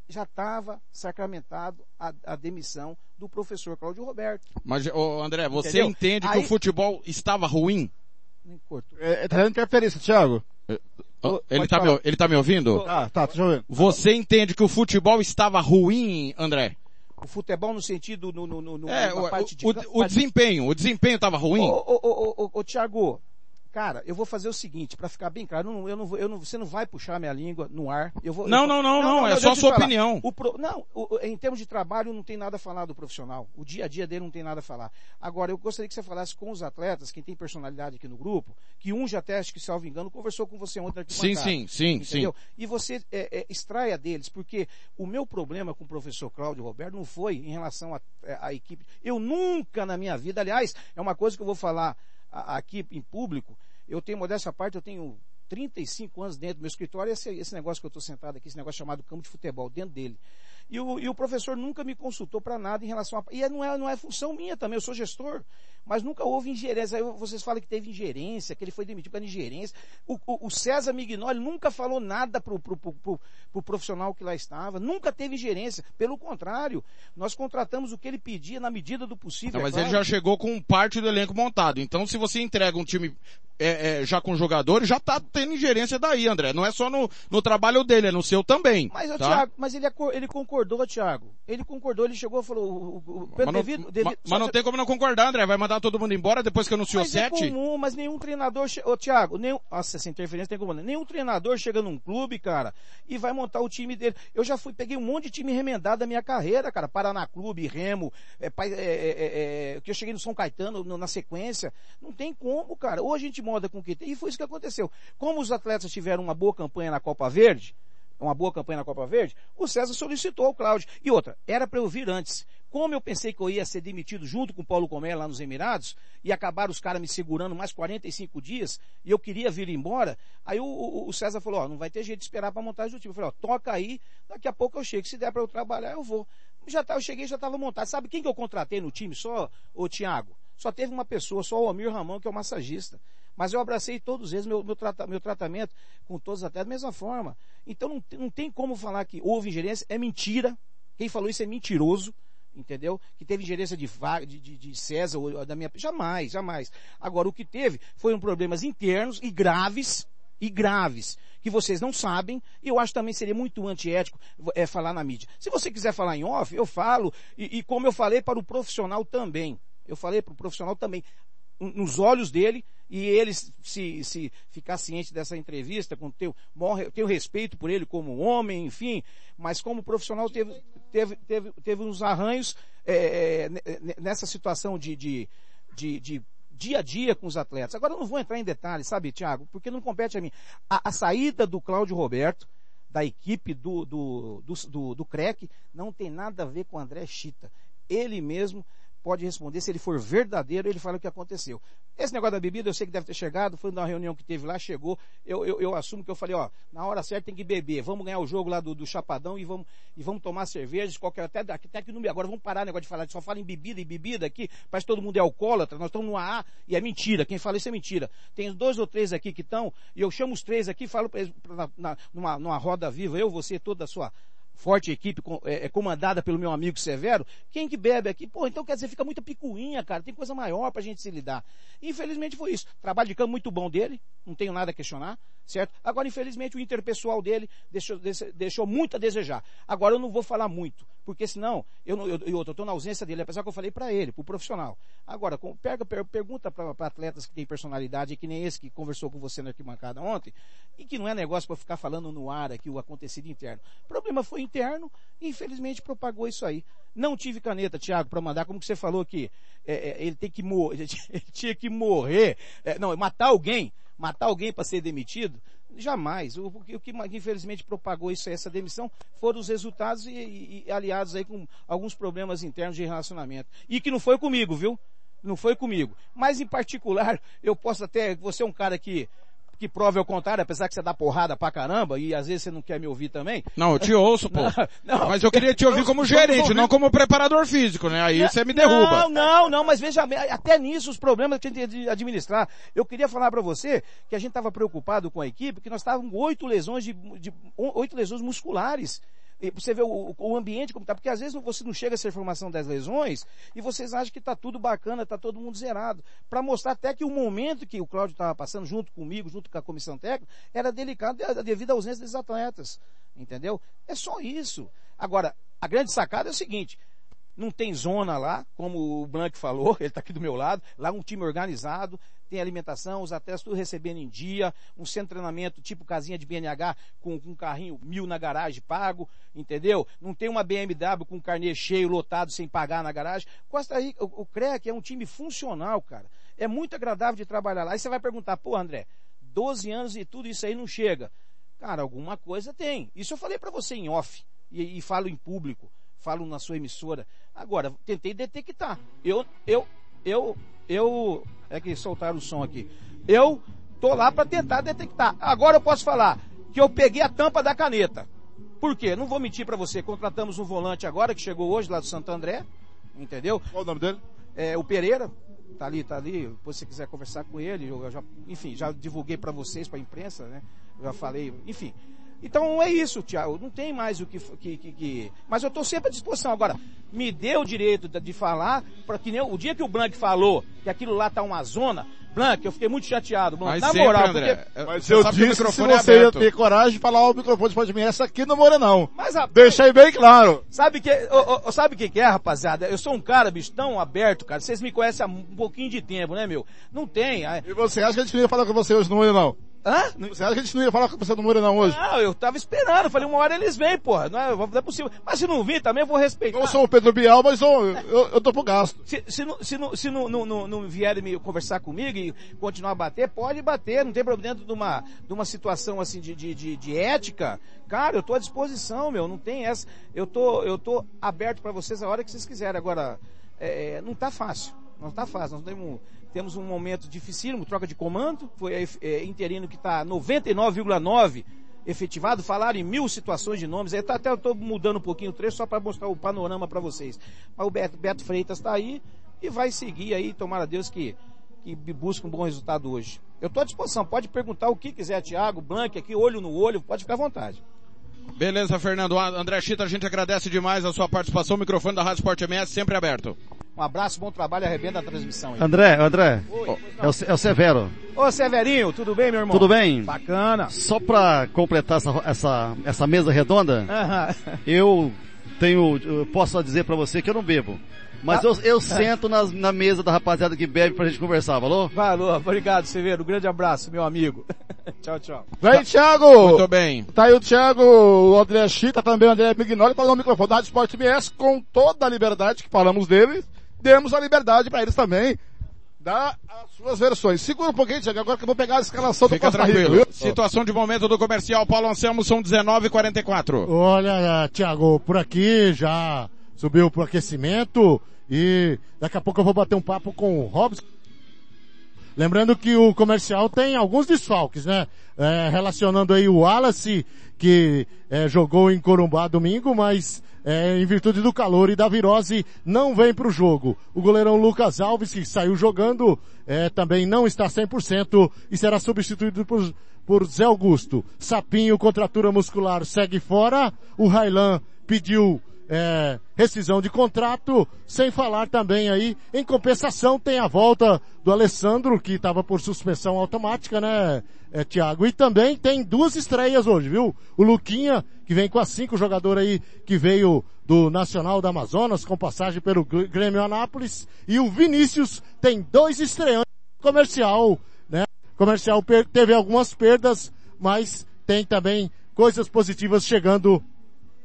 já estava sacramentado a, a, demissão do professor Cláudio Roberto. Mas, ô André, você Entendeu? entende Aí, que o futebol estava ruim? Nem curto. É, tá dando interferência, Thiago. É, ele tá, me, ele tá me ouvindo? Ah, tá, deixa eu ver. Você entende que o futebol estava ruim, André? O futebol no sentido, no, no, no é, na o, parte de... O, o desempenho, o desempenho estava ruim? Ô, ô, ô, ô, ô, Thiago, Cara, eu vou fazer o seguinte, para ficar bem claro, eu não, eu não, eu não, você não vai puxar minha língua no ar. Eu vou, não, eu, não, não, não, não, é só a sua falar. opinião. O pro, não, o, em termos de trabalho não tem nada a falar do profissional. O dia a dia dele não tem nada a falar. Agora, eu gostaria que você falasse com os atletas, quem tem personalidade aqui no grupo, que um já teste, que salvo engano, conversou com você ontem aqui Sim, sim, sim, entendeu? sim. E você é, é, extraia deles, porque o meu problema com o professor Cláudio Roberto não foi em relação à equipe. Eu nunca na minha vida, aliás, é uma coisa que eu vou falar aqui em público, eu tenho, modéstia à parte, eu tenho 35 anos dentro do meu escritório, esse, esse negócio que eu estou sentado aqui, esse negócio chamado campo de futebol, dentro dele. E o, e o professor nunca me consultou para nada em relação a. E não é, não é função minha também, eu sou gestor. Mas nunca houve ingerência. Aí vocês falam que teve ingerência, que ele foi demitido por ingerência. O, o, o, César Mignoli nunca falou nada pro, pro, pro, pro, pro profissional que lá estava. Nunca teve ingerência. Pelo contrário, nós contratamos o que ele pedia na medida do possível. Não, mas é claro. ele já chegou com parte do elenco montado. Então, se você entrega um time é, é, já com jogadores, já tá tendo ingerência daí, André. Não é só no, no trabalho dele, é no seu também. Mas, tá? Thiago, mas ele, ele concordou, Thiago. Ele concordou, ele chegou e falou, o, o, mas, não, devido, devido, mas, não tem como não concordar, André. Vai mandar todo mundo embora depois que anunciou mas é sete? É comum, mas nenhum treinador, che... ô Thiago, nenhum, nossa, essa interferência tem como, nenhum treinador chega num clube, cara, e vai montar o time dele. Eu já fui, peguei um monte de time remendado da minha carreira, cara, Paraná Clube, Remo, é, é, é, é, que eu cheguei no São Caetano no, na sequência. Não tem como, cara. Ou a gente moda com o que tem, e foi isso que aconteceu. Como os atletas tiveram uma boa campanha na Copa Verde, uma boa campanha na Copa Verde, o César solicitou o Cláudio. E outra, era para eu vir antes. Como eu pensei que eu ia ser demitido junto com o Paulo Comé lá nos Emirados, e acabaram os caras me segurando mais 45 dias, e eu queria vir embora, aí o, o, o César falou, ó, não vai ter jeito de esperar para montagem do time. Eu falei, ó, toca aí, daqui a pouco eu chego, se der para eu trabalhar, eu vou. Já tá, eu cheguei, já estava montado. Sabe quem que eu contratei no time só, ô Tiago? Só teve uma pessoa, só o Almir Ramon, que é o massagista. Mas eu abracei todos eles, meu, meu, trata, meu tratamento com todos até da mesma forma. Então não, não tem como falar que houve ingerência, é mentira. Quem falou isso é mentiroso entendeu? Que teve ingerência de, de, de, César ou da minha. Jamais, jamais. Agora, o que teve foram problemas internos e graves, e graves, que vocês não sabem, e eu acho também seria muito antiético é, falar na mídia. Se você quiser falar em off, eu falo, e, e como eu falei para o profissional também. Eu falei para o profissional também nos olhos dele e ele se, se ficar ciente dessa entrevista, com teu, tenho respeito por ele como homem, enfim, mas como profissional teve, teve, teve, teve uns arranhos é, nessa situação de, de, de, de dia a dia com os atletas. Agora eu não vou entrar em detalhes, sabe, Tiago, porque não compete a mim. A, a saída do Cláudio Roberto, da equipe do, do, do, do, do CREC, não tem nada a ver com o André Chita. Ele mesmo pode responder, se ele for verdadeiro, ele fala o que aconteceu. Esse negócio da bebida, eu sei que deve ter chegado, foi numa reunião que teve lá, chegou, eu, eu, eu assumo que eu falei, ó, na hora certa tem que beber, vamos ganhar o jogo lá do, do Chapadão e vamos, e vamos tomar cerveja, qualquer, até, até que no agora vamos parar o negócio de falar, só fala em bebida e bebida aqui, parece que todo mundo é alcoólatra, nós estamos no AA, e é mentira, quem fala isso é mentira. Tem dois ou três aqui que estão, e eu chamo os três aqui, falo pra eles, na, na, numa, numa roda viva, eu, você, toda a sua, forte equipe é, é, comandada pelo meu amigo Severo, quem que bebe aqui? Pô, então quer dizer, fica muita picuinha, cara, tem coisa maior pra gente se lidar. Infelizmente foi isso. Trabalho de campo muito bom dele, não tenho nada a questionar, certo? Agora, infelizmente, o interpessoal dele deixou, deixou muito a desejar. Agora eu não vou falar muito, porque senão, eu não, eu, eu, tô na ausência dele, apesar que eu falei para ele, pro profissional. Agora, com, pega, per, pergunta para atletas que têm personalidade, que nem esse que conversou com você na arquibancada ontem, e que não é negócio para ficar falando no ar aqui o acontecido interno. O problema foi interno e infelizmente propagou isso aí. Não tive caneta, Tiago, para mandar, como que você falou que é, é, ele tem que morrer, ele tinha que morrer, é, não, matar alguém, matar alguém para ser demitido. Jamais. O, o, que infelizmente propagou isso, essa demissão, foram os resultados e, e, e aliados aí com alguns problemas internos de relacionamento. E que não foi comigo, viu? Não foi comigo. Mas em particular, eu posso até, você é um cara que que prove ao contrário, apesar que você dá porrada pra caramba e às vezes você não quer me ouvir também. Não, eu te ouço, pô. Não, não, mas eu queria te ouvir como gerente, não como preparador físico, né? Aí você me derruba. Não, não, não, mas veja, até nisso os problemas que a gente tem de administrar. Eu queria falar para você que a gente estava preocupado com a equipe, que nós estávamos com oito lesões de, de oito lesões musculares você vê o, o ambiente como está, porque às vezes você não chega a essa informação das lesões e vocês acham que está tudo bacana, está todo mundo zerado. Para mostrar até que o momento que o Cláudio estava passando junto comigo, junto com a comissão técnica, era delicado devido à ausência dos atletas. Entendeu? É só isso. Agora, a grande sacada é o seguinte, não tem zona lá, como o Blank falou, ele está aqui do meu lado, lá um time organizado, tem alimentação, os atletas tudo recebendo em dia, um centro de treinamento tipo casinha de BNH com, com um carrinho mil na garagem pago, entendeu? Não tem uma BMW com um carnê cheio, lotado, sem pagar na garagem. Costa Rica, o, o CREC é um time funcional, cara. É muito agradável de trabalhar lá. Aí você vai perguntar, pô André, 12 anos e tudo isso aí não chega. Cara, alguma coisa tem. Isso eu falei para você em off e, e falo em público falo na sua emissora. Agora, tentei detectar. Eu, eu, eu, eu, é que soltaram o som aqui. Eu tô lá para tentar detectar. Agora eu posso falar que eu peguei a tampa da caneta. Por quê? Não vou mentir para você. Contratamos um volante agora que chegou hoje lá do Santo André. Entendeu? Qual o nome dele? É o Pereira. Tá ali, tá ali. Depois se você quiser conversar com ele, eu já, enfim, já divulguei para vocês, para a imprensa, né? Já falei, enfim. Então é isso, Tiago. Não tem mais o que, que, que, que... Mas eu estou sempre à disposição. Agora, me dê o direito de, de falar, para que nem o dia que o Blank falou que aquilo lá tá uma zona, Blank, eu fiquei muito chateado, Blank. Mas Na sempre, moral, André, porque... Mas eu disse que se você é ia ter coragem de falar o microfone pode me essa aqui não mora não. Mas, rapaz, Deixa aí bem claro. Sabe que, oh, oh, sabe o que, que é, rapaziada? Eu sou um cara, bicho, tão aberto, cara. Vocês me conhecem há um pouquinho de tempo, né, meu? Não tem. E você acha que a gente queria falar com você hoje no não? Hã? Você acha que a gente não ia falar com você do Moura não hoje? Não, eu tava esperando, falei, uma hora eles vêm, porra, não é, não é possível. Mas se não vir também, eu vou respeitar. Eu sou o Pedro Bial, mas eu, eu, eu tô pro gasto. Se, se, não, se, não, se não, não, não, não vierem me conversar comigo e continuar a bater, pode bater, não tem problema dentro de uma, de uma situação assim de, de, de, de ética. Cara, eu tô à disposição, meu, não tem essa. Eu tô, eu tô aberto para vocês a hora que vocês quiserem. Agora, é, não tá fácil. Não tá fácil. Nós temos, temos um momento dificílimo, troca de comando. Foi é, interino que está 99,9 efetivado. Falaram em mil situações de nomes. Tá, até estou mudando um pouquinho o trecho só para mostrar o panorama para vocês. Mas o Beto, Beto Freitas está aí e vai seguir aí. Tomara a Deus que, que busque um bom resultado hoje. Eu estou à disposição. Pode perguntar o que quiser, Thiago, Blanque, aqui, olho no olho. Pode ficar à vontade. Beleza, Fernando. André Chita, a gente agradece demais a sua participação. O microfone da Rádio Sport MS sempre aberto. Um abraço, bom trabalho, arrebenta a transmissão aí. André, André, Oi, é, o, é o Severo. Ô Severinho, tudo bem, meu irmão? Tudo bem? Bacana. Só pra completar essa, essa, essa mesa redonda, uh -huh. eu tenho, eu posso dizer pra você que eu não bebo. Mas ah, eu, eu sento nas, na mesa da rapaziada que bebe pra gente conversar, valor? Valor, obrigado, Severo. Um grande abraço, meu amigo. tchau, tchau. Vem, Thiago! Muito bem. Tá aí o Thiago, o André Chita, também o André Mignoli, falando no microfone da Rádio Sport BS com toda a liberdade que falamos deles. Demos a liberdade para eles também dar as suas versões. Segura um pouquinho, Thiago, agora que eu vou pegar a escalação Fica do Costa tranquilo. Rica. Situação de momento do comercial, Paulo Anselmo, são 19h44. Olha, Thiago, por aqui já subiu pro aquecimento. E daqui a pouco eu vou bater um papo com o Robson. Lembrando que o comercial tem alguns desfalques, né? É, relacionando aí o Wallace, que é, jogou em Corumbá domingo, mas é, em virtude do calor e da virose, não vem para o jogo. O goleirão Lucas Alves, que saiu jogando, é, também não está 100% e será substituído por, por Zé Augusto. Sapinho, contratura muscular, segue fora. O Railan pediu é, rescisão de contrato, sem falar também aí, em compensação tem a volta do Alessandro, que estava por suspensão automática, né, é, Thiago? E também tem duas estreias hoje, viu? O Luquinha, que vem com as cinco jogador aí, que veio do Nacional da Amazonas, com passagem pelo Grêmio Anápolis, e o Vinícius tem dois estreantes comercial, né? Comercial teve algumas perdas, mas tem também coisas positivas chegando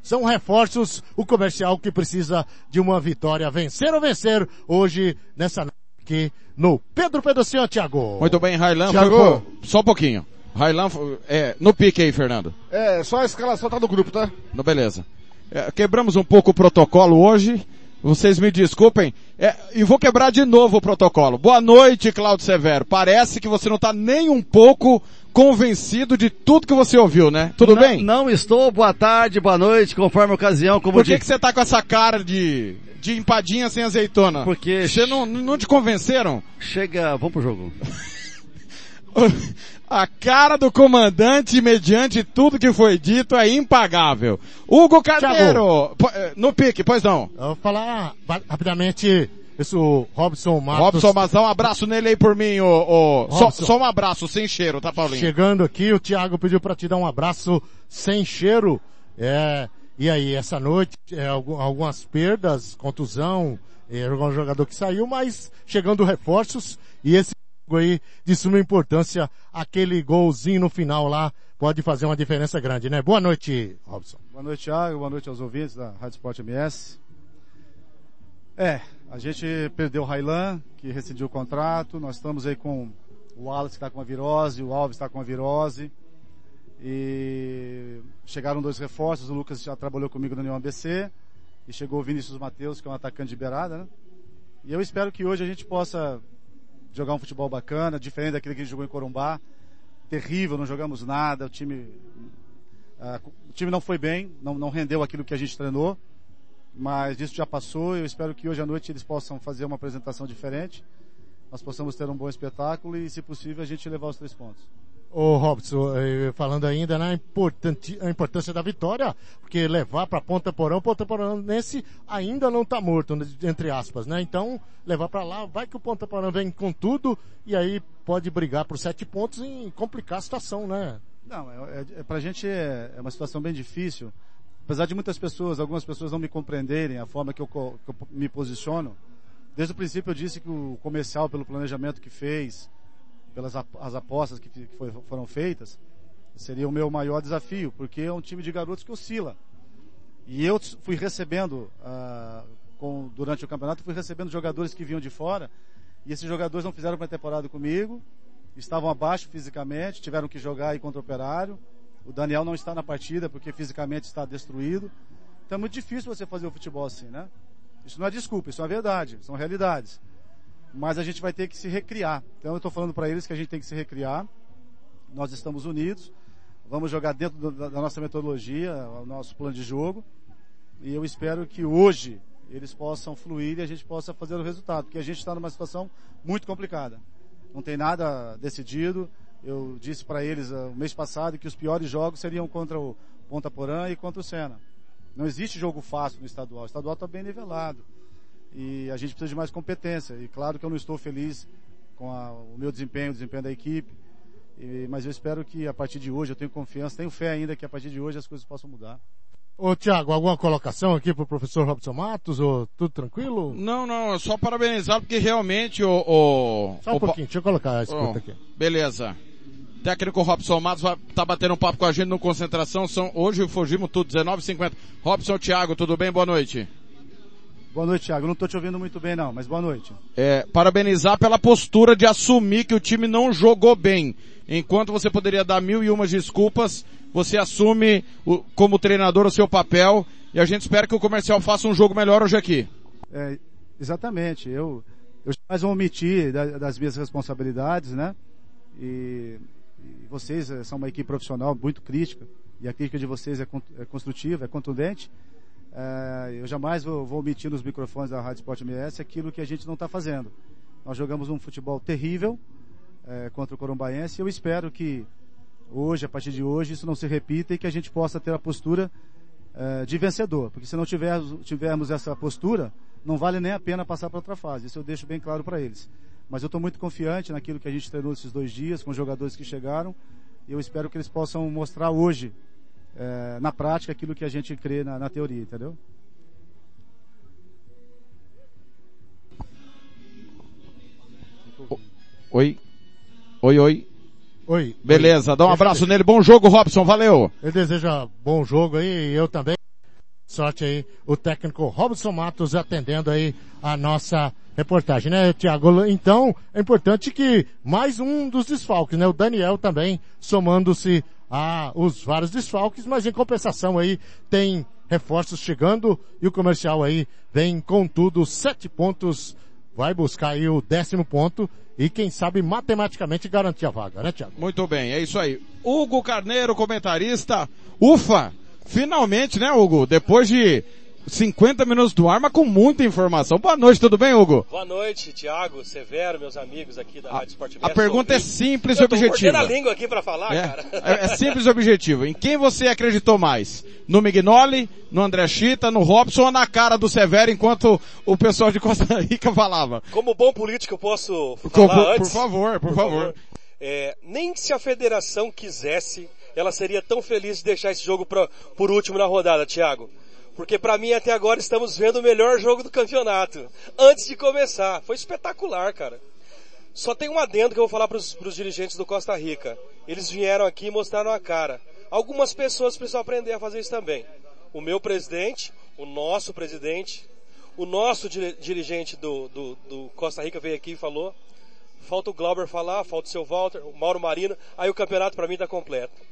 são reforços, o comercial que precisa de uma vitória, vencer ou vencer hoje nessa aqui no Pedro Pedrocinho, Thiago. Muito bem, Railan. Thiago. Só um pouquinho. Railan, é, no pique aí, Fernando. É, só a escalação tá no grupo, tá? No, beleza. É, quebramos um pouco o protocolo hoje. Vocês me desculpem. É, e vou quebrar de novo o protocolo. Boa noite, Claudio Severo. Parece que você não está nem um pouco convencido de tudo que você ouviu, né? Tudo não, bem? Não estou. Boa tarde, boa noite, conforme a ocasião. Como Por que, de... que você tá com essa cara de, de empadinha sem azeitona? Porque... Você não, não te convenceram? Chega, vamos pro jogo. A cara do comandante, mediante tudo que foi dito, é impagável. Hugo Carneiro, eh, no pique, pois não. Eu vou falar rapidamente isso, Robson Matos. Robson Mazão, um abraço nele aí por mim, o, o... Só, só, um abraço, sem cheiro, tá Paulinho? Chegando aqui, o Thiago pediu para te dar um abraço sem cheiro. É, e aí, essa noite, é, algumas perdas, contusão, é, um jogador que saiu, mas chegando reforços, e esse jogo aí de suma importância, aquele golzinho no final lá, pode fazer uma diferença grande, né? Boa noite, Robson. Boa noite, Thiago, boa noite aos ouvintes da Rádio Sport MS. É, a gente perdeu o Railan, que rescindiu o contrato. Nós estamos aí com o Wallace que está com a virose, o Alves está com a virose. E chegaram dois reforços, o Lucas já trabalhou comigo no União ABC. E chegou o Vinícius Matheus, que é um atacante de beirada, né? E eu espero que hoje a gente possa jogar um futebol bacana, diferente daquele que a gente jogou em Corumbá. Terrível, não jogamos nada, o time, uh, o time não foi bem, não, não rendeu aquilo que a gente treinou mas isso já passou. Eu espero que hoje à noite eles possam fazer uma apresentação diferente, nós possamos ter um bom espetáculo e, se possível, a gente levar os três pontos. Ô Robson, eh, falando ainda na importância da vitória, porque levar para Ponta Porão, Ponta Porão nesse ainda não está morto, né, entre aspas, né? Então, levar para lá, vai que o Ponta Porão vem com tudo e aí pode brigar por sete pontos e complicar a situação, né? Não, é, é, pra gente é, é uma situação bem difícil, apesar de muitas pessoas, algumas pessoas não me compreenderem a forma que eu, que eu, me posiciono, desde o princípio eu disse que o comercial, pelo planejamento que fez, pelas as apostas que, que foi, foram feitas, seria o meu maior desafio, porque é um time de garotos que oscila. E eu fui recebendo, uh, com, durante o campeonato, fui recebendo jogadores que vinham de fora, e esses jogadores não fizeram pré-temporada comigo, estavam abaixo fisicamente, tiveram que jogar aí contra o Operário. O Daniel não está na partida porque fisicamente está destruído. Então é muito difícil você fazer o futebol assim, né? Isso não é desculpa, isso é verdade, são realidades. Mas a gente vai ter que se recriar. Então eu estou falando para eles que a gente tem que se recriar. Nós estamos unidos, vamos jogar dentro da nossa metodologia, o nosso plano de jogo. E eu espero que hoje eles possam fluir e a gente possa fazer o resultado, porque a gente está numa situação muito complicada. Não tem nada decidido. Eu disse para eles uh, o mês passado que os piores jogos seriam contra o Ponta Porã e contra o Sena. Não existe jogo fácil no estadual. O estadual está bem nivelado. E a gente precisa de mais competência. E claro que eu não estou feliz com a, o meu desempenho, o desempenho da equipe. E, mas eu espero que a partir de hoje, eu tenho confiança, tenho fé ainda que a partir de hoje as coisas possam mudar. Ô Tiago, alguma colocação aqui para o professor Robson Matos? Ou tudo tranquilo? Não, não, é só parabenizar porque realmente o... o só um o, pouquinho, deixa eu colocar a escuta oh, aqui. Beleza. Técnico Robson Matos vai tá batendo um papo com a gente no Concentração. São, hoje fugimos tudo, 19h50. Robson Thiago, tudo bem? Boa noite. Boa noite, Thiago. Não estou te ouvindo muito bem não, mas boa noite. É, parabenizar pela postura de assumir que o time não jogou bem. Enquanto você poderia dar mil e umas desculpas, você assume o, como treinador o seu papel e a gente espera que o comercial faça um jogo melhor hoje aqui. É, exatamente. Eu, eu jamais vou omitir das minhas responsabilidades, né? E e vocês eh, são uma equipe profissional muito crítica, e a crítica de vocês é, é construtiva, é contundente. É, eu jamais vou, vou omitir nos microfones da Rádio Sport MS aquilo que a gente não está fazendo. Nós jogamos um futebol terrível é, contra o Corumbaense e eu espero que hoje, a partir de hoje, isso não se repita e que a gente possa ter a postura de vencedor. Porque se não tiver, tivermos essa postura, não vale nem a pena passar para outra fase. Isso eu deixo bem claro para eles. Mas eu estou muito confiante naquilo que a gente treinou esses dois dias, com os jogadores que chegaram. E eu espero que eles possam mostrar hoje, é, na prática, aquilo que a gente crê na, na teoria, entendeu? Oi. Oi, oi. Oi. Beleza, dá um abraço nele. Bom jogo, Robson. Valeu. Eu desejo bom jogo aí e eu também. Sorte aí, o técnico Robson Matos atendendo aí a nossa reportagem, né, Tiago? Então, é importante que mais um dos desfalques, né? O Daniel também somando-se a os vários desfalques, mas em compensação aí tem reforços chegando e o comercial aí vem com tudo sete pontos, vai buscar aí o décimo ponto e quem sabe matematicamente garantir a vaga, né, Tiago? Muito bem, é isso aí. Hugo Carneiro, comentarista. Ufa! Finalmente, né, Hugo? Depois de 50 minutos do ar, mas com muita informação. Boa noite, tudo bem, Hugo? Boa noite, Thiago, Severo, meus amigos aqui da Rádio Esporte A pergunta é simples e objetiva. Eu a língua aqui para falar, é, cara. É, é, simples e objetivo. Em quem você acreditou mais? No Mignoli, no André Chita, no Robson ou na cara do Severo enquanto o pessoal de Costa Rica falava? Como bom político eu posso falar Como, antes? Por favor, por, por favor. favor. É, nem se a federação quisesse, ela seria tão feliz de deixar esse jogo pra, por último na rodada, Thiago. Porque para mim até agora estamos vendo o melhor jogo do campeonato. Antes de começar. Foi espetacular, cara. Só tem um adendo que eu vou falar para os dirigentes do Costa Rica. Eles vieram aqui e mostraram a cara. Algumas pessoas precisam aprender a fazer isso também. O meu presidente, o nosso presidente, o nosso dirigente do, do, do Costa Rica veio aqui e falou. Falta o Glauber falar, falta o seu Walter, o Mauro Marino. Aí o campeonato para mim está completo.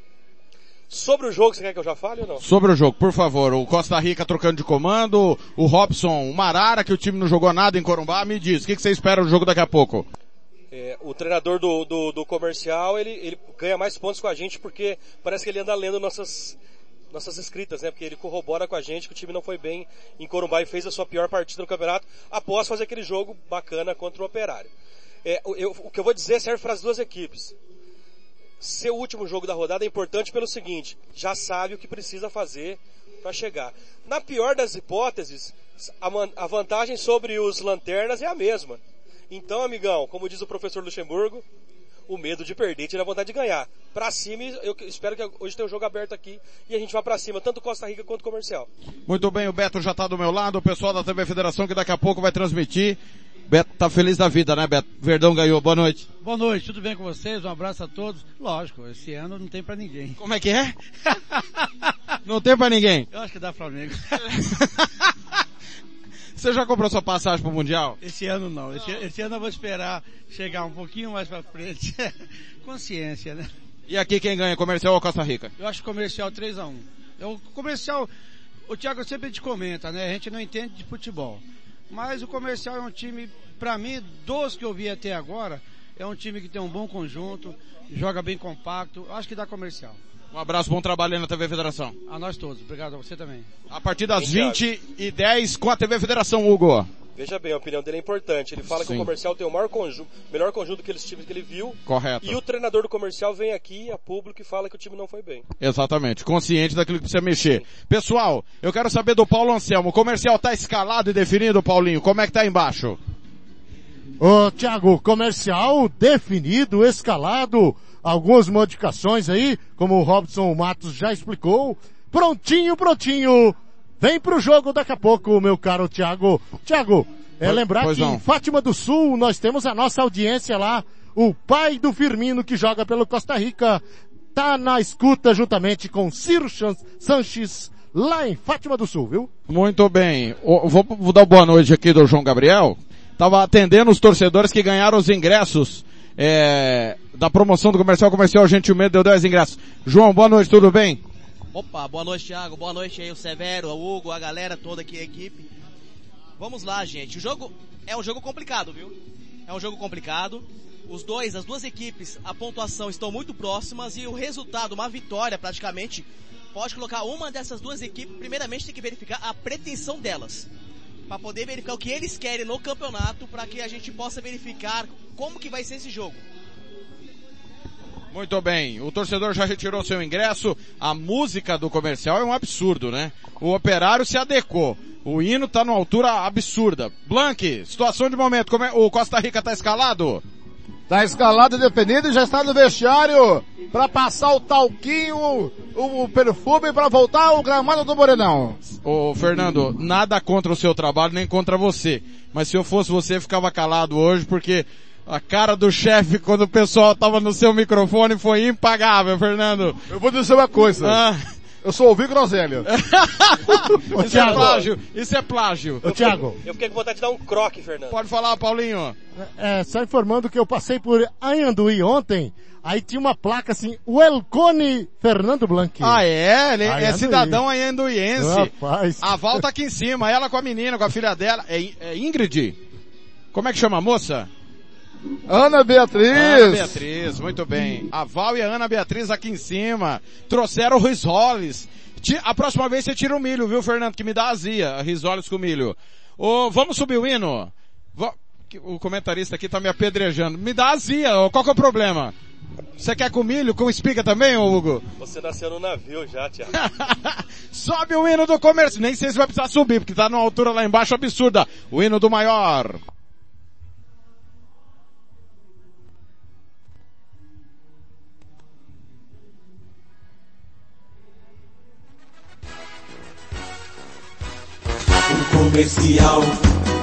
Sobre o jogo, você quer que eu já fale ou não? Sobre o jogo, por favor. O Costa Rica trocando de comando, o Robson, o Marara, que o time não jogou nada em Corumbá, me diz, o que, que você espera do jogo daqui a pouco? É, o treinador do, do, do, comercial, ele, ele ganha mais pontos com a gente porque parece que ele anda lendo nossas, nossas escritas, né? Porque ele corrobora com a gente que o time não foi bem em Corumbá e fez a sua pior partida no campeonato após fazer aquele jogo bacana contra o Operário. É, eu, o que eu vou dizer serve para as duas equipes ser o último jogo da rodada é importante pelo seguinte, já sabe o que precisa fazer para chegar. Na pior das hipóteses, a vantagem sobre os lanternas é a mesma. Então, amigão, como diz o professor Luxemburgo, o medo de perder tira a vontade de ganhar. Pra cima, eu espero que hoje tenha um jogo aberto aqui e a gente vá para cima, tanto Costa Rica quanto comercial. Muito bem, o Beto já está do meu lado, o pessoal da TV Federação que daqui a pouco vai transmitir Beto tá feliz da vida, né, Beto? Verdão ganhou. Boa noite. Boa noite, tudo bem com vocês? Um abraço a todos. Lógico, esse ano não tem pra ninguém. Como é que é? não tem pra ninguém. Eu acho que dá Flamengo. Você já comprou sua passagem pro Mundial? Esse ano não. Esse, esse ano eu vou esperar chegar um pouquinho mais pra frente. Consciência, né? E aqui quem ganha, comercial ou Costa Rica? Eu acho comercial 3x1. É o comercial, o Thiago sempre te comenta, né? A gente não entende de futebol. Mas o comercial é um time, pra mim, dos que eu vi até agora, é um time que tem um bom conjunto, joga bem compacto. Acho que dá comercial. Um abraço, bom trabalho aí na TV Federação. A nós todos. Obrigado a você também. A partir das 20 e 10 com a TV Federação, Hugo. Veja bem, a opinião dele é importante. Ele fala que Sim. o comercial tem o maior conjunto, melhor conjunto daqueles times que ele viu. Correto. E o treinador do comercial vem aqui a público e fala que o time não foi bem. Exatamente, consciente daquilo que precisa mexer. Pessoal, eu quero saber do Paulo Anselmo. O comercial tá escalado e definido, Paulinho? Como é que tá aí embaixo? Ô, Thiago, comercial definido, escalado, algumas modificações aí, como o Robson Matos já explicou. Prontinho, prontinho. Vem pro jogo daqui a pouco, meu caro Thiago. Thiago, é lembrar pois que não. em Fátima do Sul nós temos a nossa audiência lá, o pai do Firmino que joga pelo Costa Rica, tá na escuta juntamente com Ciro Sanches lá em Fátima do Sul, viu? Muito bem. Vou, vou dar boa noite aqui do João Gabriel. Tava atendendo os torcedores que ganharam os ingressos é, da promoção do comercial comercial Gentilmente deu 10 ingressos. João, boa noite, tudo bem? Opa, boa noite, Thiago. Boa noite aí, o Severo, o Hugo, a galera toda aqui, a equipe. Vamos lá, gente. O jogo é um jogo complicado, viu? É um jogo complicado. Os dois, as duas equipes, a pontuação estão muito próximas e o resultado, uma vitória praticamente, pode colocar uma dessas duas equipes, primeiramente tem que verificar a pretensão delas. Para poder verificar o que eles querem no campeonato, para que a gente possa verificar como que vai ser esse jogo. Muito bem. O torcedor já retirou seu ingresso. A música do comercial é um absurdo, né? O operário se adequou. O hino tá numa altura absurda. Blank, situação de momento. Como é- O Costa Rica tá escalado? Tá escalado e definido e já está no vestiário para passar o talquinho, o, o perfume para voltar ao gramado do Morenão. Ô, Fernando, nada contra o seu trabalho, nem contra você. Mas se eu fosse você, ficava calado hoje, porque a cara do chefe quando o pessoal tava no seu microfone foi impagável, Fernando. Eu vou dizer uma coisa. Ah. Eu sou ouvi groselha. Isso é plágio, isso é plágio. Ô, Thiago. Eu fiquei com vontade de dar um croque, Fernando. Pode falar, Paulinho. É, só informando que eu passei por Anhanduí ontem, aí tinha uma placa assim, Welcome Fernando Blanc. Ah, é? Ele é cidadão anhanduiense. Rapaz. A Val tá aqui em cima, ela com a menina, com a filha dela. É, é Ingrid? Como é que chama a moça? Ana Beatriz. Ana Beatriz, muito bem. A Val e a Ana Beatriz aqui em cima. Trouxeram o risoles. A próxima vez você tira o milho, viu, Fernando? Que me dá azia. Risoles com milho. Ô, vamos subir o hino? O comentarista aqui tá me apedrejando. Me dá azia, qual que é o problema? Você quer com milho, com espiga também, Hugo? Você nasceu no navio já, Thiago. Sobe o hino do comércio. Nem sei se vai precisar subir, porque tá numa altura lá embaixo absurda. O hino do maior. Comercial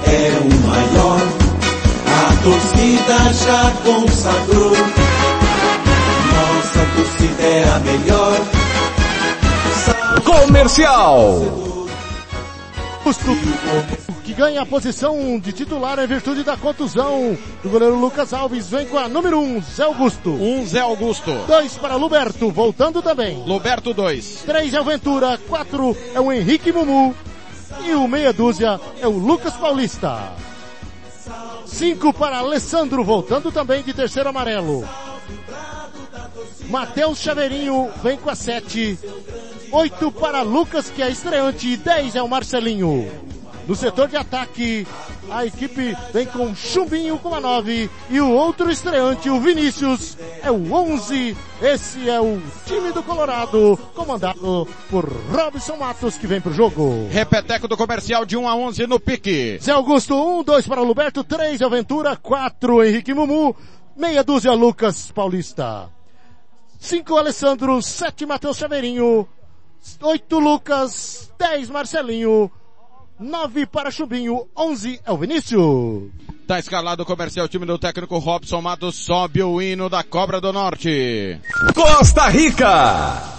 é o maior, a torcida já consagrou. Nossa torcida é a melhor. Comercial. Augusto, que ganha a posição de titular em virtude da contusão do goleiro Lucas Alves, vem com a número 1, um, Zé Augusto. Um Zé Augusto. Dois para Luberto, voltando também. Luberto 2. Três é o Ventura, quatro é o Henrique Mumu e o meia dúzia é o Lucas Paulista. Cinco para Alessandro, voltando também de terceiro amarelo. Matheus Chaveirinho vem com a sete. Oito para Lucas, que é estreante, e dez é o Marcelinho. No setor de ataque, a equipe vem com Chumbinho com a nove e o outro estreante, o Vinícius, é o onze. Esse é o time do Colorado, comandado por Robson Matos, que vem pro jogo. Repeteco do comercial de 1 a 11 no pique. Zé Augusto, um, dois para Luberto, três Aventura, quatro Henrique Mumu, meia dúzia Lucas Paulista. Cinco Alessandro, sete Matheus Chaveirinho, oito Lucas, dez Marcelinho, nove para Chumbinho, onze é o Vinícius. Tá escalado o comercial, o time do técnico Robson Matos sobe o hino da Cobra do Norte. Costa Rica.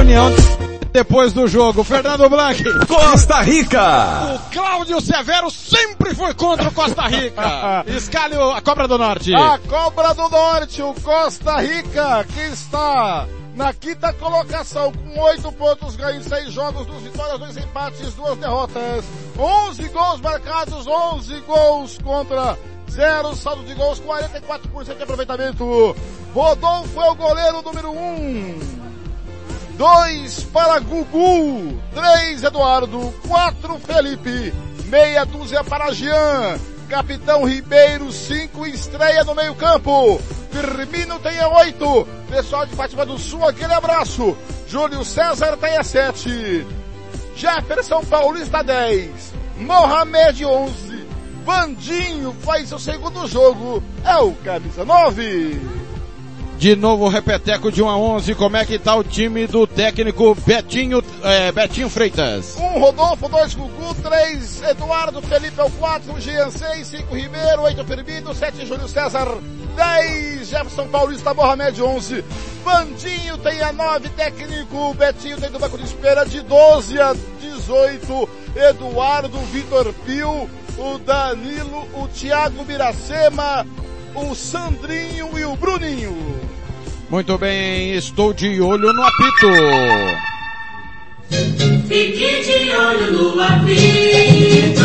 União depois do jogo. Fernando Blanc. Costa Rica. O Cláudio Severo sempre foi contra o Costa Rica. Escale a Cobra do Norte. A Cobra do Norte, o Costa Rica, que está na quinta colocação com oito pontos ganhos, seis jogos, duas vitórias, dois empates, duas derrotas. 11 gols marcados, 11 gols contra zero, saldo de gols, 44% de aproveitamento. Rodolfo é o goleiro número um. 2 para Gugu, 3 Eduardo, 4 Felipe, meia dúzia para Jean, Capitão Ribeiro, 5 estreia no meio campo, Firmino tem a 8, pessoal de Fátima do Sul, aquele abraço, Júlio César tem a 7, Jefferson Paulista 10, Mohamed 11, Vandinho faz o segundo jogo, é o camisa 9. De novo repeteco de 1 a 11, como é que tá o time do técnico Betinho, é, Betinho Freitas? Um Rodolfo, dois Gugu, três Eduardo, Felipe é o quatro, Jean seis, cinco Ribeiro, oito Firmino, sete Júlio César, dez Jefferson Paulista, Mohamed onze, Bandinho tem a nove, técnico Betinho tem do banco de espera de 12 a 18, Eduardo, Vitor Pio, o Danilo, o Thiago Miracema, o Sandrinho e o Bruninho. Muito bem, estou de olho no apito. Fique de olho no apito.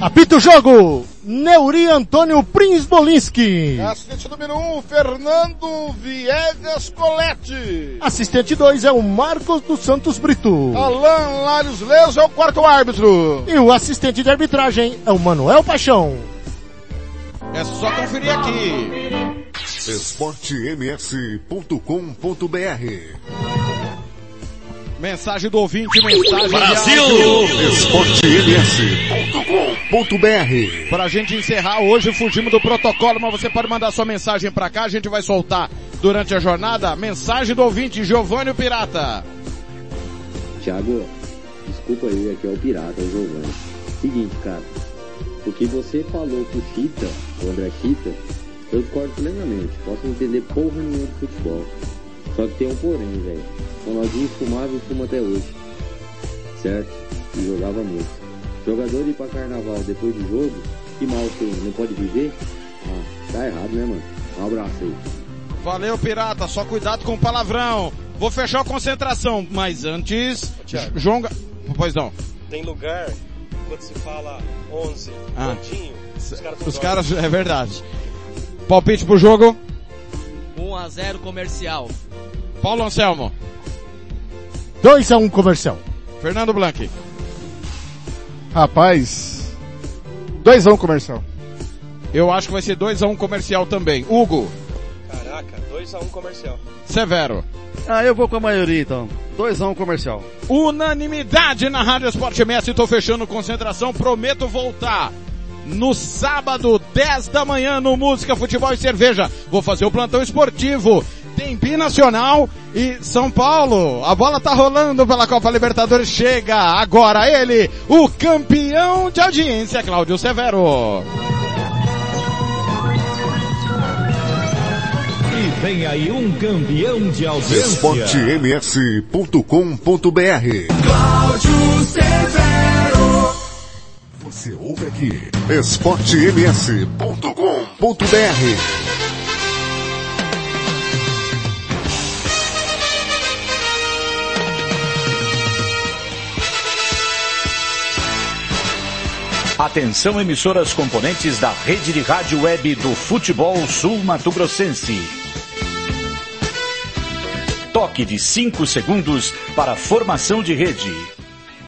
Apita o jogo! Neuri Antônio Prinsbolinski. Assistente número 1, um, Fernando Viegas Colette. Assistente 2 é o Marcos dos Santos Brito. Alan Larios Leus é o quarto árbitro. E o assistente de arbitragem é o Manuel Paixão. É só conferir aqui. esportems.com.br Mensagem do ouvinte, mensagem Brasil! esportems.com.br Pra gente encerrar hoje, fugimos do protocolo, mas você pode mandar sua mensagem pra cá, a gente vai soltar durante a jornada. Mensagem do ouvinte, Giovanni o Pirata. Tiago, desculpa aí, aqui é o Pirata, o Giovanni. Seguinte, cara, o que você falou com o Chita, o André Chita, eu discordo plenamente. Posso entender porra nenhuma de futebol. Só que tem um porém, velho. Ronaldinho fumava e fuma até hoje. Certo? E jogava muito. Jogador ir pra carnaval depois do jogo, que mal tem? Não pode viver? Ah, tá errado, né, mano? Um abraço aí. Valeu, Pirata. Só cuidado com o palavrão. Vou fechar a concentração, mas antes... Thiago. João... Ga- Pois não. Tem lugar, quando se fala 11, Ah. pontinho, os caras Os caras, é verdade. Palpite pro jogo. 1 a 0 comercial. Paulo Anselmo. 2 a 1 comercial. Fernando Blanc. Rapaz, 2 a 1 comercial. Eu acho que vai ser 2x1 comercial também. Hugo. Caraca, 2x1 comercial. Severo. Ah, eu vou com a maioria então. 2x1 comercial. Unanimidade na Rádio Esporte Messi. Estou fechando concentração. Prometo voltar no sábado, 10 da manhã, no Música, Futebol e Cerveja. Vou fazer o plantão esportivo. Tem Binacional e São Paulo. A bola tá rolando pela Copa Libertadores. Chega agora ele, o campeão de audiência, Cláudio Severo. Vem aí um campeão de audiência. esportems.com.br Cláudio Severo. Você ouve aqui. esportems.com.br Atenção emissoras componentes da rede de rádio web do Futebol Sul Mato Grossense. Toque de 5 segundos para formação de rede.